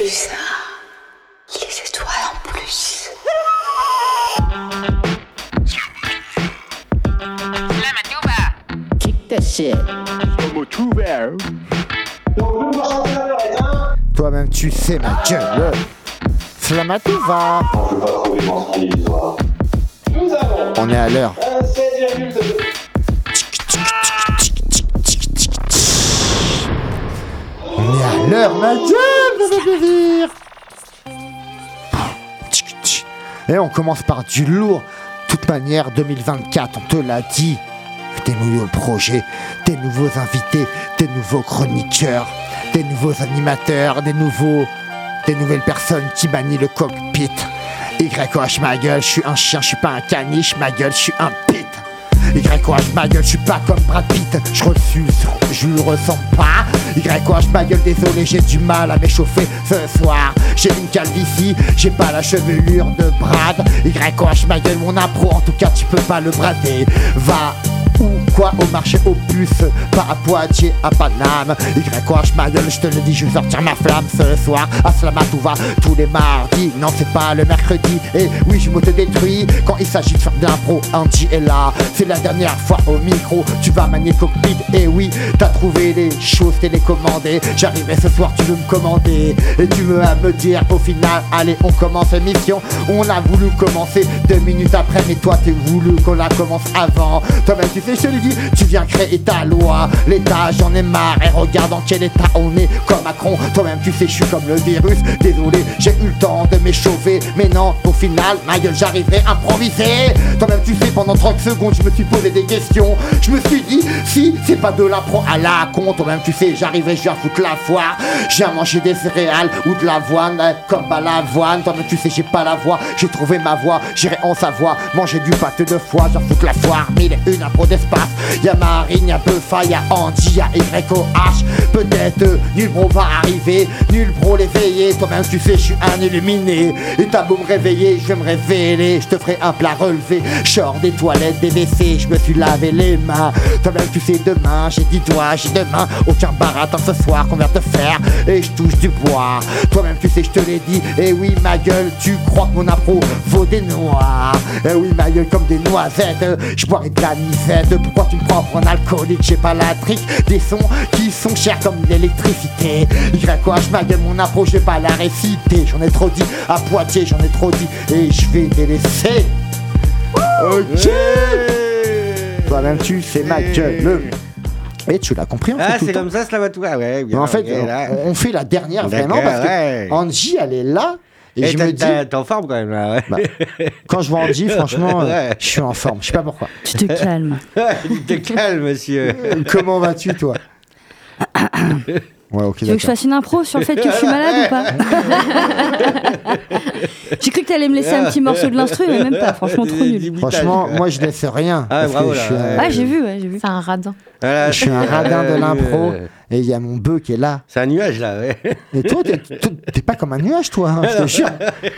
plus un. Les étoiles en plus. Kick that shit. Toi-même, tu sais, ma gueule. Slamatouva. Je veux pas trouver mensonge illusoire. Nous avons On est à l'heure. un 16,2. On est à l'heure, ma gueule, Et on commence par du lourd. Toute manière, 2024, on te l'a dit. Des nouveaux projets, des nouveaux invités, des nouveaux chroniqueurs, des nouveaux animateurs, des nouveaux. des nouvelles personnes qui manient le cockpit. YOH ma gueule, je suis un chien, je suis pas un caniche, ma gueule, je suis un pit. YOH ma gueule, je suis pas comme Brad Pitt, je reçu, je le ressemble pas. YOH ma gueule, désolé, j'ai du mal à m'échauffer ce soir. J'ai une calvitie, j'ai pas la chevelure de Brad. YOH ma gueule, mon impro, en tout cas, tu peux pas le brader. Va ou au marché aux puces, pas à Poitiers, à Paname. YOH ma gueule, je te le dis, je vais sortir ma flamme ce soir. À Slamatouva, tous les mardis, non, c'est pas le mercredi. Et oui, je me te détruis quand il s'agit de faire de l'impro. Andy est là, c'est la dernière fois au micro. Tu vas manier cockpit, et oui, t'as trouvé les choses télécommandées. J'arrivais ce soir, tu veux me commander. Et tu veux à me dire au final, allez, on commence l'émission. On a voulu commencer deux minutes après, mais toi, t'es voulu qu'on la commence avant. Toi-même, tu sais, je te dis, tu viens créer ta loi. L'État, j'en ai marre, et regarde dans quel état on est. Comme Macron, toi-même, tu sais, je suis comme le virus. Désolé, j'ai eu le temps de m'échauffer. Mais non, au final, ma gueule, j'arriverai à improviser. Toi-même, tu sais, pendant 30 secondes, je me suis posé des questions. Je me suis dit, si c'est pas de l'impro à la con, toi-même, tu sais, j'arriverai, je foutre la foire. Viens manger des céréales ou de l'avoine, euh, comme à l'avoine. Toi-même, tu sais, j'ai pas la voix. J'ai trouvé ma voix, j'irai en Savoie. Manger du pâté de foie, j'en foutre la foire. Mille et une impro d'espace. Y'a Marine, y'a Buffa, y'a Andy, y'a YOH. Peut-être euh, nul bro va arriver, nul bro l'éveiller. Toi-même, tu sais, je suis un illuminé. Et t'as beau me réveiller, je vais me révéler. Je te ferai un plat relevé. Genre des toilettes, des WC, je me suis lavé les mains. Toi-même, tu sais, demain, j'ai dit doigts, j'ai demain. Aucun baratin ce soir qu'on vient te faire. Et je touche du bois. Toi-même, tu sais, je te l'ai dit. Et oui, ma gueule, tu crois que mon impro vaut des noix. Et oui, ma gueule, comme des noisettes. Je boirai de la. Pourquoi tu me prends pour un alcoolique J'ai pas la trique des sons qui sont chers comme l'électricité. YOH, ma gueule, mon impro, je vais pas la réciter. J'en ai trop dit à Poitiers, j'en ai trop dit. Et je vais les laisser. Ok. Toi-même, tu sais ma gueule. Et tu l'as compris, en fait. Ah, c'est temps. comme ça, Slavatouva, ouais. Mais bien, en fait, on, on fait la dernière vraiment parce que ouais. Angie, elle est là. Et, Et je me dis, t'es en forme quand même, là, ouais. bah, quand je vois Angie, franchement, euh, Ouais. je suis en forme. Je sais pas pourquoi. Tu te calmes. Tu te calmes, monsieur. Comment vas-tu, toi Ouais, ok, Tu veux que je fasse une impro sur le fait que je suis malade ou pas J'ai cru que t'allais me laisser un petit morceau de l'instru, mais même pas. Franchement, trop nul. Franchement, moi, je laisse rien. Ah, ouais. Ah, j'ai vu, ouais, j'ai vu. C'est un radin. Voilà, je suis un radin de euh, l'impro. Euh, Et il y a mon bœuf qui est là. C'est un nuage, là, ouais. Et toi, t'es- pas comme un nuage, toi, hein, je te jure.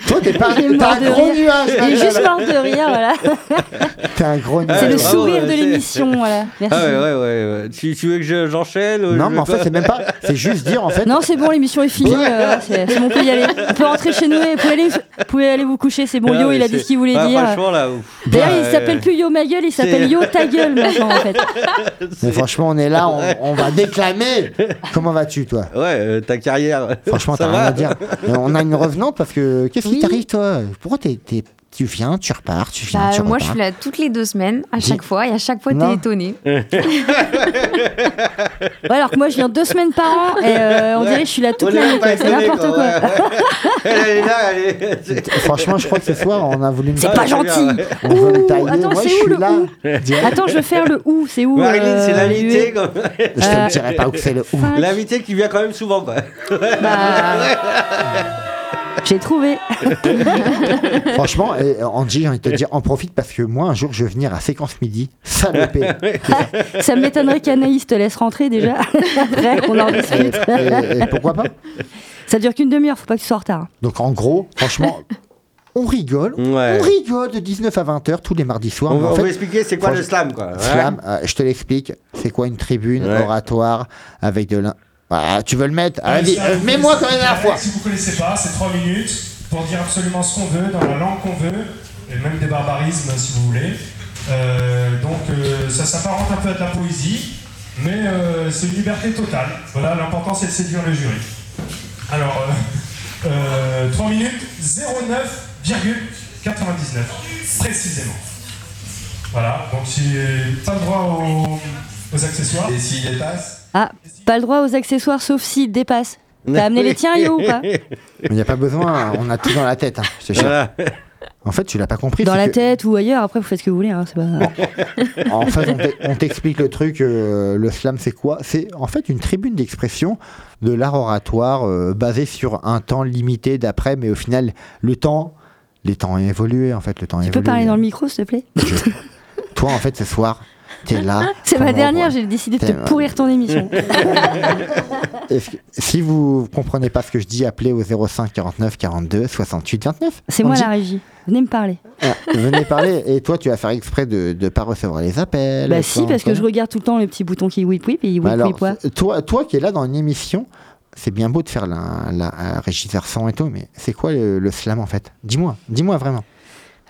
Toi, t'es pas un de gros rire. nuage. Il est juste mort de rire, voilà. T'es un gros Ah, nuage. C'est le bravo, sourire de c'est- l'émission, voilà. Merci. Ah, ouais, ouais, ouais. ouais. Tu, tu veux que je- j'enchaîne ou Non, je mais en fait, c'est même pas. C'est juste dire, en fait. Non, c'est bon, l'émission est finie. euh, c'est c'est bon, on peut y aller. On peut rentrer chez nous et vous pouvez aller, vous pouvez aller vous coucher. C'est bon, Ah, Yo, il a dit ce qu'il voulait Ah, dire. Franchement, là. D'ailleurs, Ouais, il s'appelle plus Yo ma gueule, il s'appelle Yo ta gueule maintenant, en fait. Mais franchement, on est là, on va déclamer. Comment vas-tu, toi? Ouais, euh, ta carrière. Franchement, ça t'as rien va à dire. Et on a une revenante parce que qu'est-ce qui t'arrive, toi? Pourquoi t'es, t'es- tu viens, tu repars, tu viens, Bah, tu moi, repars je suis là toutes les deux semaines, à chaque fois, et à chaque fois, t'es étonné. Ouais, alors que moi, je viens deux semaines par an et euh, on Ouais. dirait que je suis là toute l'année. C'est n'importe quoi. Elle est là, elle est. Franchement, je crois que ce soir, on a voulu me C'est pas gentil. On veut me Ouh, tailler. attends, Moi, c'est je où suis le là. où. Attends, je veux faire le où. C'est où Marilyn, euh, c'est l'invité. Comme- Je te dirai pas où c'est le où. L'invité qui vient quand même souvent. Bah, J'ai trouvé. Franchement, et, Angie, j'ai envie de te dire, en profite parce que moi, un jour, je vais venir à Séquence Midi. Salopé. Ça m'étonnerait qu'Anaïs te laisse rentrer déjà. Après, on en discute. et- et pourquoi pas? Ça dure qu'une demi-heure, faut pas que tu sois en retard. Donc, en gros, franchement, on rigole. Ouais. On rigole de 19 à 20h tous les mardis soirs. On, en fait, va expliquer c'est quoi le slam, quoi. Slam, euh, je te l'explique. C'est quoi une tribune Ouais. oratoire avec de l'in- Bah, tu veux le mettre Euh, Allez, mets-moi connaissez- comme la dernière fois. Si vous connaissez pas, c'est 3 minutes pour dire absolument ce qu'on veut, dans la langue qu'on veut, et même des barbarismes si vous voulez. Euh, donc euh, ça s'apparente un peu à de la poésie, mais euh, c'est une liberté totale. Voilà, l'important c'est de séduire le jury. Alors, euh, euh, 3 minutes 09,99 précisément. Voilà, donc j'ai pas le droit aux, aux accessoires. Et s'il dépasse Ah, pas le droit aux accessoires sauf s'il dépasse. T'as amené les tiens, Yo, ou pas il n'y a pas besoin, on a tout dans la tête. hein, je te jure. Voilà. En fait, tu l'as pas compris. Dans la que- tête ou ailleurs, après vous faites ce que vous voulez. Hein, c'est pas... En fait, on t'e- on t'explique le truc. euh, le slam, c'est quoi? C'est en fait une tribune d'expression de l'art oratoire euh, basé sur un temps limité d'après, mais au final, le temps, les temps ont évolué. En fait, le temps Tu peux parler dans le micro, s'il te plaît? Toi, en fait, ce soir, t'es là. C'est ma dernière, j'ai décidé de te pourrir ton émission. Si vous comprenez pas ce que je dis, appelez au 05 49 42 68 29. C'est moi dit- la régie. Venez me parler. Ah, venez parler. Et toi, tu vas faire exprès de ne pas recevoir les appels. Bah si, parce que je regarde tout le temps le petit bouton qui whip whip et il whip Bah alors, whip toi, toi qui es là dans une émission, c'est bien beau de faire la, la, la régisseur et tout, mais c'est quoi le, le slam en fait? Dis-moi, dis-moi vraiment.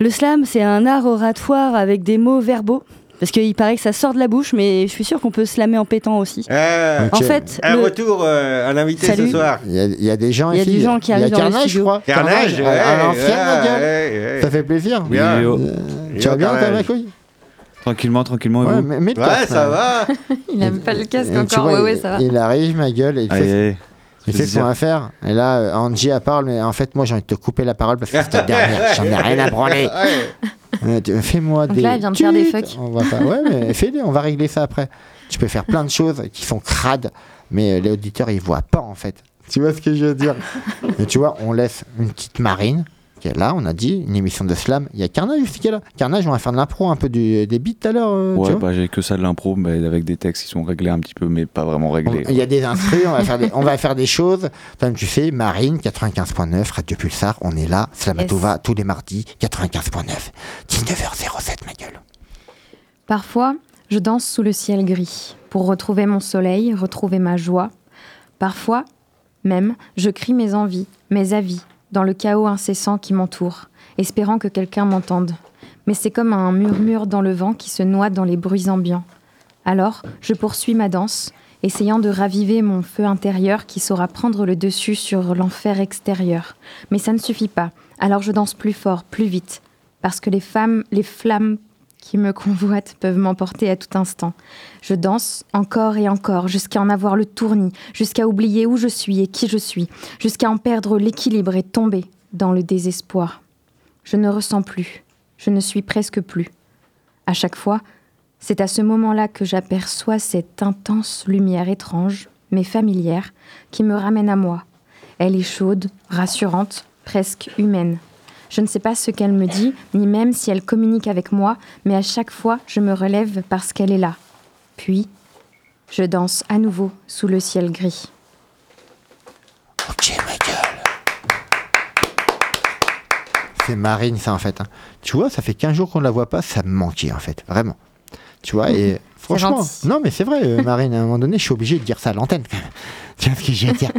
Le slam, c'est un art oratoire avec des mots verbaux. Parce qu'il paraît que ça sort de la bouche, mais je suis sûre qu'on peut slammer en pétant aussi. Ah. En fait, un le- retour, euh, un invité Salut. ce soir. Il y a, il y a des gens Il y a des gens qui il y a arrivent dans le Carnage, je studio. crois. Carnage, ouais, à, à ma ouais, gueule. ouais, ouais. Ça fait plaisir. Bien. Euh, tu vas bien, Carnage. ta ma couille Tranquillement, tranquillement, Ouais, mais- le ça va. Il aime pas le casque encore. vois, ouais, ouais, il- ça va. Il arrive, ma gueule, et il Allez, fait, allez. il fait ce qu'on va faire. Et là, Angie, elle parle, mais en fait, moi, j'ai envie de te couper la parole parce que c'est ta dernière. J'en ai rien à branler. Euh, tu- Fais-moi des. là, elle vient de faire des fucks. On va pas... Ouais, mais fais-les, on va régler ça après. Tu peux faire plein de choses qui sont crades, mais euh, les auditeurs, ils voient pas en fait. Tu vois ce que je veux dire? Tu vois, on laisse une petite marine là, on a dit, une émission de slam. Il y a Carnage aussi qui est là. Carnage, on va faire de l'impro, un peu du- des beats tout à l'heure. euh, tu Ouais, vois bah j'ai que ça de l'impro, mais avec des textes qui sont réglés un petit peu, mais pas vraiment réglés. Il y a des instruments, on va faire des, on va faire des choses. Comme tu sais, Marine, 95.9, Radio Pulsar, on est là. Slamatova, tous les mardis, 95.9. 19h07, ma gueule. Parfois, je danse sous le ciel gris pour retrouver mon soleil, retrouver ma joie. Parfois, même, je crie mes envies, mes avis, dans le chaos incessant qui m'entoure, espérant que quelqu'un m'entende. Mais c'est comme un murmure dans le vent qui se noie dans les bruits ambiants. Alors, je poursuis ma danse, essayant de raviver mon feu intérieur qui saura prendre le dessus sur l'enfer extérieur. Mais ça ne suffit pas. Alors je danse plus fort, plus vite, parce que les femmes, les flammes qui me convoitent peuvent m'emporter à tout instant. Je danse encore et encore, jusqu'à en avoir le tournis, jusqu'à oublier où je suis et qui je suis, jusqu'à en perdre l'équilibre et tomber dans le désespoir. Je ne ressens plus, je ne suis presque plus. À chaque fois, c'est à ce moment-là que j'aperçois cette intense lumière étrange, mais familière, qui me ramène à moi. Elle est chaude, rassurante, presque humaine. Je ne sais pas ce qu'elle me dit, ni même si elle communique avec moi, mais à chaque fois, je me relève parce qu'elle est là. Puis, je danse à nouveau sous le ciel gris. Ok, ma gueule. C'est Marine, ça, en fait. hein. Tu vois, ça fait 15 jours qu'on ne la voit pas, ça me manquait, en fait. Vraiment. Tu vois, et franchement. Non, mais c'est vrai, euh, Marine, à un moment donné, je suis obligé de dire ça à l'antenne, vois ce que j'ai à dire?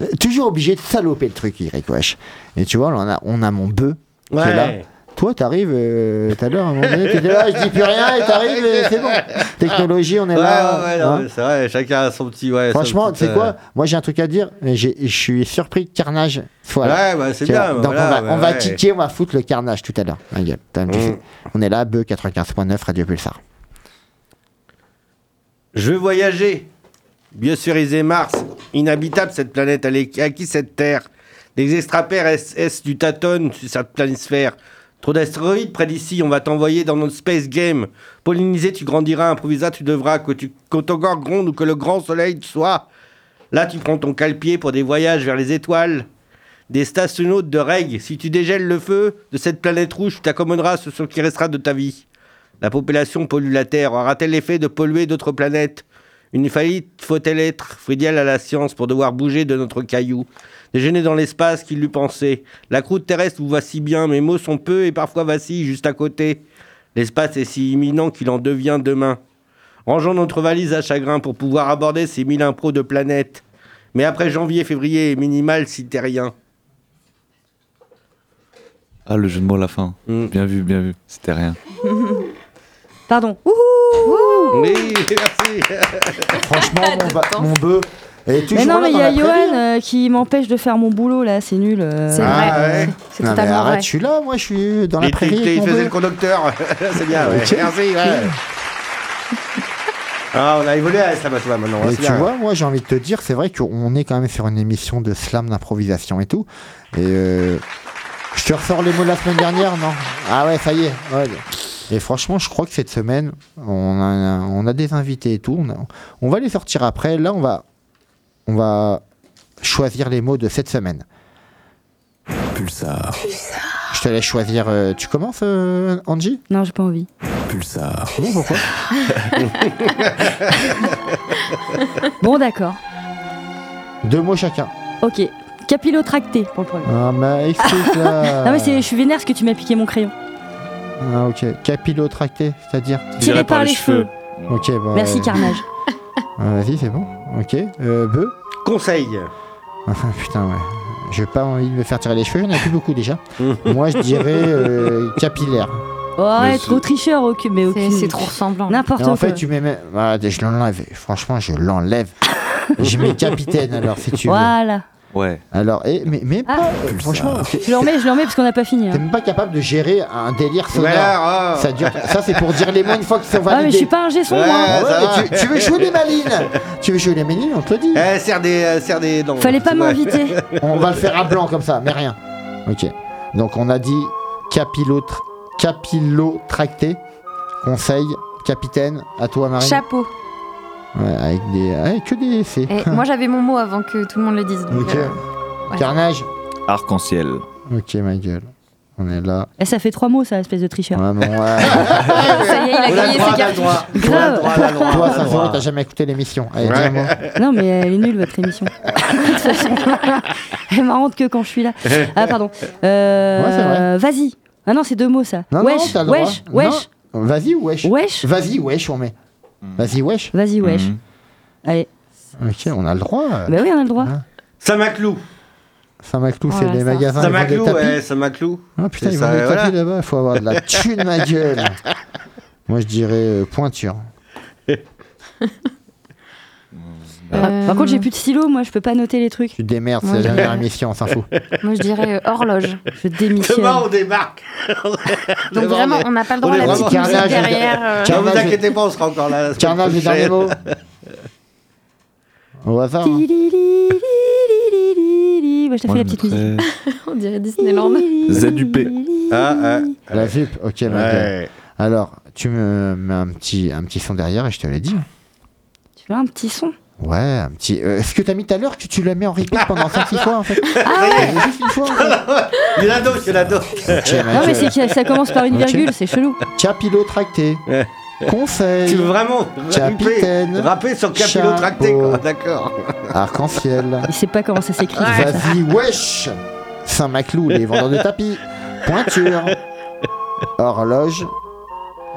Euh, Toujours obligé de saloper le truc, Eric, wesh. Et tu vois, on a, on a mon bœuf qui est là. Ouais. Toi, t'arrives euh, tout à l'heure, à un moment donné, t'étais là, je dis plus rien, et t'arrives, et c'est bon. Technologie, on est Ouais, là. ouais, ouais, hein. mais c'est vrai, chacun a son petit. Ouais, Franchement, tu sais euh, quoi? Moi, j'ai un truc à dire. j'ai- Je suis surpris que Carnage soit là. Ouais, bah, c'est bien. Donc voilà, on va, bah, on va ouais. kicker, on va foutre le carnage tout à l'heure. Mm. On est là, Beu 95.9, Radio Pulsar. Je veux voyager. Biosphériser Mars. Inhabitable cette planète. Elle à qui cette Terre? Les extraterrestres SS du tâtonne sur cette planisphère. Trop d'astéroïdes près d'ici, on va t'envoyer dans notre space game. Pollinisé, tu grandiras, improvisat, tu devras, que, tu, que ton corps gronde ou que le grand soleil soit. Là, tu prends ton calpier pour des voyages vers les étoiles. Des stationnautes de règles. Si tu dégèles le feu de cette planète rouge, tu t'accommoderas ce qui restera de ta vie. La population pollue la Terre. Aura-t-elle l'effet de polluer d'autres planètes? Une faillite faut-elle être fidèle à la science pour devoir bouger de notre caillou? Déjeuner dans l'espace qu'il l'eût pensé. La croûte terrestre vous va si bien, mes mots sont peu et parfois vacillent juste à côté. L'espace est si imminent qu'il en devient demain. Rangeons notre valise à chagrin pour pouvoir aborder ces mille impros de planètes. Mais après janvier, février, minimal si t'es rien. Ah, le jeu de mots à la fin. Mm. Bien vu, bien vu. C'était rien. Pardon. Ouhou Oui, merci. Franchement, mon, ba- mon bœuf est toujours Mais non, mais il y a Johan euh, qui m'empêche de faire mon boulot là, c'est nul. euh. C'est Ah, vrai. ouais. C'est Non, mais totalement arrête, vrai. je suis là, moi, je suis dans la Il, prairie. il- avec il mon faisait bœuf. le conducteur. C'est bien, ouais. Ok. Merci, ouais. Ah, on a évolué à ça, toi, maintenant. Et c'est tu bien. vois, moi j'ai envie de te dire, c'est vrai qu'on est quand même sur une émission de slam d'improvisation et tout. Et euh, je te ressors les mots de la semaine dernière, non? Ah ouais, ça y est. ouais. Et franchement, je crois que cette semaine, on a, on a des invités et tout. On, a- on va les sortir après. Là, on va, on va choisir les mots de cette semaine. Pulsar, Je te laisse choisir. euh, tu commences, euh, Angie? Non, j'ai pas envie. pulsar, Bon, pourquoi? Bon, d'accord. Deux mots chacun. Ok. Capillotracté pour le premier. Ah, bah, explique là. Non, mais c'est- je suis vénère parce que tu m'as piqué mon crayon. Ah, ok. Capillotracté, c'est-à-dire Tiré par les cheveux. Ok, bah. Merci, Carnage. Ah, Vas-y, c'est bon. Ok. Euh, Beu Conseil. Ah, Putain, ouais. J'ai pas envie de me faire tirer les cheveux, il n'y en a plus beaucoup déjà. Moi, je dirais euh, capillaire. Oh, c'est- trop tricheur, ok, mais aucune. C'est trop ressemblant. N'importe quoi. en fait, tu mets. même- Ah, je l'enlève. Franchement, je l'enlève. je mets capitaine alors, si tu veux. Voilà. Ouais. Alors, et, mais, mais Ah. pas. euh, franchement, Je le remets, je le remets parce qu'on n'a pas fini. hein. t'es même pas capable de gérer un délire sonore. Voilà, oh. Ça, dure, ça, c'est pour dire les mots une fois qu'ils sont Ah, mais je validés. suis pas un gesson, Ouais. moi. Ah mais tu, tu veux jouer les malines Tu veux jouer les malines, on te le dit. Eh, serre des, euh, serre des dents. Fallait pas Ouais. m'inviter. On va le faire à blanc comme ça, mais rien. Ok. Donc on a dit capillotracté, conseil, capitaine, à toi Marie. Chapeau. Ouais, avec des, avec que des C. Et moi j'avais mon mot avant que tout le monde le dise. donc, Ok. euh, ouais. Carnage. Arc-en-ciel. Ok ma gueule. On est là. Eh, ça fait trois mots, ça, espèce de tricheur. Ouais, bon, ouais. Ça y est, il a gagné droit, ses cartes. Grave. Toi, ça droit. t'as jamais écouté l'émission. Allez, Ouais. dis-moi. Non, mais elle est nulle, votre émission. De toute façon, elle est marrante que quand je suis là. Ah, pardon. Euh, Ouais, c'est vrai. Vas-y. Ah non, c'est deux mots, ça. Non, non, wesh, t'as le droit. wesh, wesh, Non. Vas-y ou wesh? Wesh. Vas-y, wesh, on met. Vas-y, wesh. Vas-y, wesh. Mhm. Allez. Ok, on a le droit. Bah oui, on a le droit. Ah. Saint-Maclou. Saint-Maclou, c'est Voilà, les ça. magasins. ils vendent des Saint-Maclou, tapis. ouais, Saint-Maclou. Ah putain, C'est ils ça, vendent des voilà. tapis là-bas, il faut avoir de la thune, ma gueule. Moi, je dirais euh, pointure. Ah, Par contre, j'ai plus de stylo, moi, je peux pas noter les trucs. Tu te démerdes, c'est la dernière émission, on s'en fout. Moi je dirais euh, horloge. Je démissionne. Demain, on débarque. Donc Demain, vraiment, on n'a pas le droit à la petite Carnage, derrière. euh, Ne vous inquiétez pas, on sera encore là. Carnage, les derniers mots. Au hasard. hein. Moi, je t'ai fait la petite musique. On dirait Disneyland. ZUP. Ah, ah. La VUP, ok. Alors, tu me mets un petit, un petit son derrière et je te l'ai dit. Tu veux un petit son Ouais, un petit. euh, Est-ce que t'as mis tout à l'heure que tu l'as mis en repeat pendant 5-6 fois en fait Ah ouais Juste une fois en fait. Il y en a d'autres, il y en a d'autres. Non, mais c'est que ça commence par une virgule, c'est chelou. Capillotracté. Ouais. Conseil. Tu veux vraiment Capitaine. rapper, sur capillotracté, quoi. D'accord. Arc-en-ciel. Il sait pas comment ça s'écrit. Vas-y, wesh Saint-Maclou, les vendeurs de tapis. Pointure. Horloge.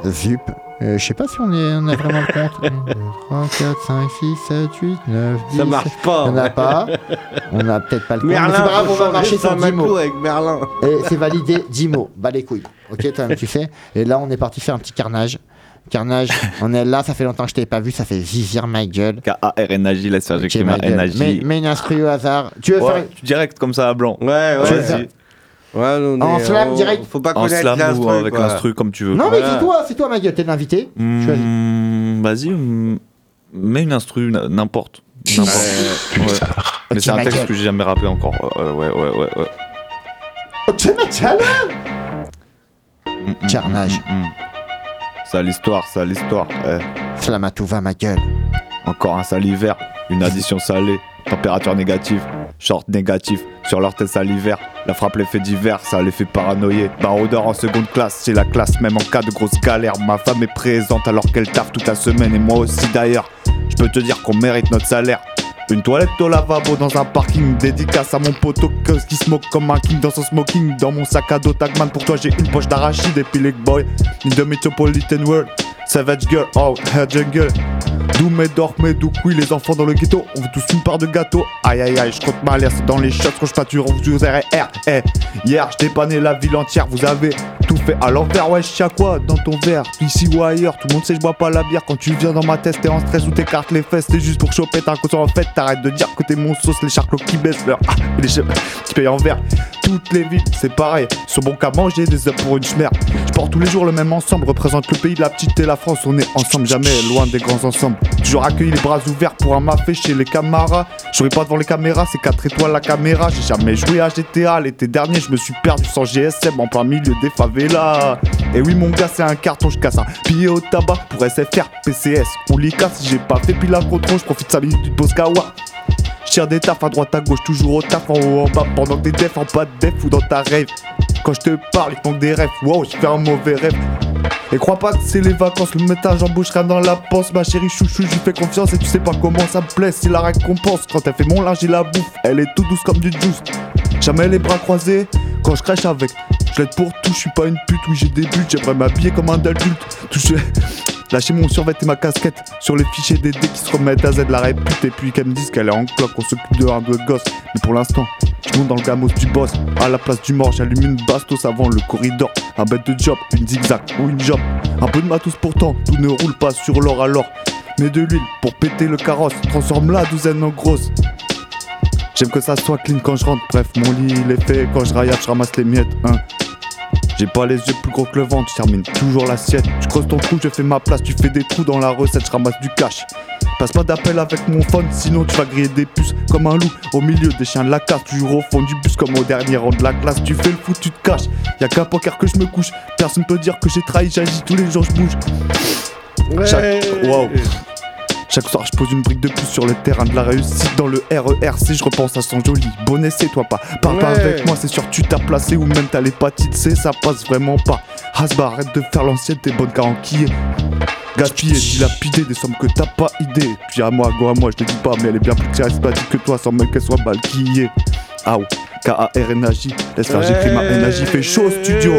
Zup. Euh, je sais pas si on, est, on a vraiment le compte. 1, 2, 3, 4, 5, 6, 7, 8, 9, 10. Ça marche pas. On n'a pas. On n'a peut-être pas le compte. mais Merlin, C'est pas grave, faut on va marcher sur 10 Saint-Maclou mots. avec Merlin. Et c'est validé 10 mots. Bah les couilles. Ok, toi-même tu sais. Et là, on est parti faire un petit carnage. Carnage, on est là, ça fait longtemps que je t'ai pas vu, ça fait vivir ma gueule. K-A-R-N-A-J, laisse faire j'écris ma ma gueule. N-A-J. Mets, mets une instru au hasard. Tu veux Ouais, faire direct comme ça à blanc. Ouais, ouais. Ouais, on est- En slam on- direct Faut pas En connaître slam ou avec l'instru comme tu veux. Non, mais c'est toi, c'est toi ma gueule, t'es l'invité. Mmh, Vas-y, mets une instru, n'importe. Ouais. Mais c'est un ma texte que j'ai jamais rappé encore. Euh, ouais, ouais, ouais, ouais. Ok, mec, tiens là mmh, Carnage. mmh, mmh. Sale histoire, sale histoire. Eh, Flamatou va ma gueule. Encore un salivaire, une addition salée, température négative, short négatif, sur leur tête salivaire. La frappe les fait divers, ça les fait paranoïer. Baroudeur en seconde classe, c'est la classe même en cas de grosse galère. Ma femme est présente alors qu'elle taffe toute la semaine et moi aussi d'ailleurs. Je peux te dire qu'on mérite notre salaire. Une toilette au lavabo dans un parking Dédicace à mon poteau que- qui smoke comme un king dans son smoking Dans mon sac à dos Tagman pour toi j'ai une poche d'arachide Et boy In the metropolitan world Savage girl, oh her jungle D'où mes dormez, d'où oui, les enfants dans le ghetto. On veut tous une part de gâteau. Aïe aïe aïe, je compte ma c'est dans les shots quand je pâture, on vous RR. Eh, hier, je dépanné la ville entière, vous avez tout fait à l'envers. Ouais, je quoi dans ton verre, ici ou ailleurs. Tout le monde sait, je bois pas la bière. Quand tu viens dans ma tête, t'es en stress ou t'écartes les fesses. C'est juste pour choper ta en fait. T'arrêtes de dire que t'es mon sauce, les charclos qui baissent leur. Ah, les chefs qui payent en verre. Toutes les villes, c'est pareil. Sont bon qu'à manger des œufs pour une schmère. Je porte tous les jours le même ensemble, représente le pays la petite et la France. On est ensemble, jamais loin des grands ensembles. Toujours accueilli les bras ouverts pour un mafé chez les camarades. J'aurais pas devant les caméras, c'est 4 étoiles la caméra. J'ai jamais joué à GTA. L'été dernier, je me suis perdu sans GSM en plein milieu des favelas. Et oui, mon gars, c'est un carton, je casse un billet au tabac pour SFR, PCS. On les j'ai pas fait pile à contrôle, je profite 5 minutes du Boscawa. Tire des tafs à droite à gauche, toujours au taf en haut en bas pendant que des defs en pas de def ou dans ta rêve. Quand je te parle, il manque des rêves. Wow, je fais un mauvais rêve. Et crois pas que c'est les vacances, le métal j'embaucherai dans la panse. Ma chérie chouchou, j'y fais confiance et tu sais pas comment ça me plaît. C'est la récompense. Quand elle fait mon linge, il la bouffe. Elle est tout douce comme du juice. Jamais les bras croisés quand je crèche avec. Je l'aide pour tout, je suis pas une pute. Oui, j'ai des buts, j'aimerais m'habiller comme un adulte. Toucher. Lâcher mon survêt et ma casquette sur les fichiers des dés qui se remettent à Z la répute. Et puis qu'elle me dise qu'elle est en cloque, qu'on s'occupe de un de gosse. Mais pour l'instant, je monte dans le gamos du boss. À la place du mort, j'allume une bastos avant le corridor. Un bête de job, une zigzag ou une job. Un peu de matos pourtant, tout ne roule pas sur l'or alors. Mais de l'huile pour péter le carrosse, transforme la douzaine en grosse. J'aime que ça soit clean quand je rentre, bref, mon lit il est fait. Quand je rayade, je ramasse les miettes, hein. J'ai pas les yeux plus gros que le ventre, je termine toujours l'assiette. Tu creuses ton trou, je fais ma place, tu fais des trous dans la recette, je ramasse du cash. Passe pas d'appel avec mon phone, sinon tu vas griller des puces comme un loup au milieu des chiens de la casse. Toujours au fond du bus comme au dernier rang de la classe. Tu fais le fou, tu te caches. Y'a qu'à poker que je me couche. Personne peut dire que j'ai trahi, j'agis tous les jours, je bouge. Chaque... Wow. Chaque soir, je pose une brique de plus sur le terrain de la réussite dans le RERC. Je repense à son joli. Bon essai, toi pas. Parle pas avec moi, c'est sûr, tu t'as placé ou même t'as l'hépatite C, ça passe vraiment pas. Hasba, arrête de faire l'ancienne, t'es bonne qu'à enquiller. Gaspiller, dilapider des sommes que t'as pas idée. Puis à moi, go à moi, je te dis pas, mais elle est bien plus charismatique que toi, sans même qu'elle soit mal quillée. Aou, K-A-R-N-A-J. Laisse faire, j'écris ma NAJ. Fait chaud au studio.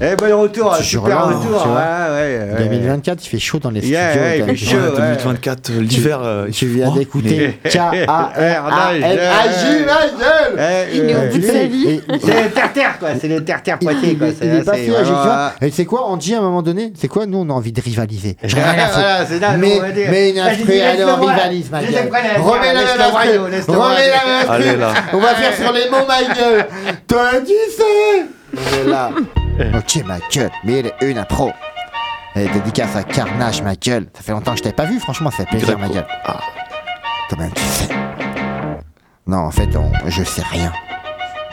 Eh ben, retour, super là, retour. tu vois. Ouais, ouais, ouais. 2024, il fait chaud dans les Yeah, studios. ouais, il fait chaud, ouais. 2024, euh, l'hiver. euh, il Tu fait viens froid, d'écouter K-A-R-N-A-J, ma gueule Eh, Il est au euh, bout de sa vie. Et- C'est le terre-terre, quoi. C'est le terre-terre poitiers, il- quoi. il C'est- est pas c'est fier, j'ai quoi Et c'est quoi On dit à un moment donné, c'est quoi Nous, on a envie de rivaliser? J'en ai rien à foutre. Mais, mais une instru, allez, on rivalise, ma Je gueule. Remets la même instru. Remets la même Allez, instru. là. On va faire sur les mots, ma gueule. Toi, tu sais. On est là. Ok, ma gueule. Mais il est une impro. Et dédicace à Carnage, ma gueule. Ça fait longtemps que je t'avais pas vu, franchement, ça fait plaisir, ma gueule. Ah. Toi-même, tu sais. Non, en fait, on- je sais rien.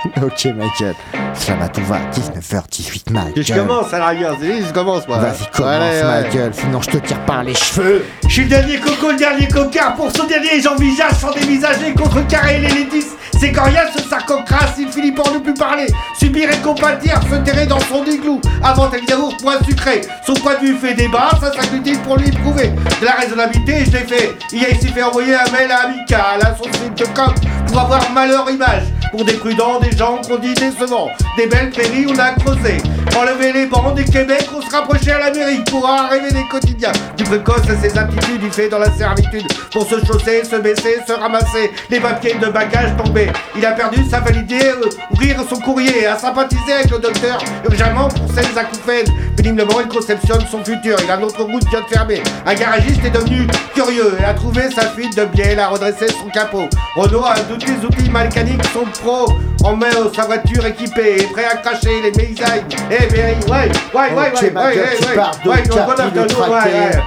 ok, ma gueule. Slamatouva, 19h18, ma Que je gueule. commence à la rigueur, je commence moi. Vas-y, commence, Allez, ma ouais. gueule, sinon je te tire par les cheveux. Je suis le dernier coco, le dernier cocard. Pour ce dernier, j'envisage sans dévisager contre carré les létis. C'est coriace, ce sarcocrasse, il finit par ne plus parler. Subir et compatir, se terrer dans son igloo. Inventer le yaourt moins sucré. Son point de vue fait débat, ça s'agglutine pour lui prouver. De la raisonnabilité, je l'ai fait. Il a ici fait envoyer un mail à Amical, à son site de com, pour avoir malheur image. Pour des prudents, des gens qu'on dit décevants. Des belles prairies, on a creusé. Enlever les bancs des Québec, on se rapprochait à l'Amérique pour arriver des quotidiens. Du précoce à ses aptitudes, il fait dans la servitude. Pour se chausser, se baisser, se ramasser. Les papiers de bagages tombés. Il a perdu sa validité, ouvrir son courrier, à sympathiser avec le docteur. Urgemment pour ses acouphènes. Péniblement, il conceptionne son futur. Il a une autre route vient de. Un garagiste est devenu curieux et a trouvé sa fuite de bielle, a redressé son capot. Renault a tous les outils mécaniques sont pro. En euh, sa voiture équipée et prêt à cracher les paysages. Eh bien, ouais, ouais, ouais, ouais, Ok, ouais, ouais, ouais, tu ouais. Ouais, ouais, ouais.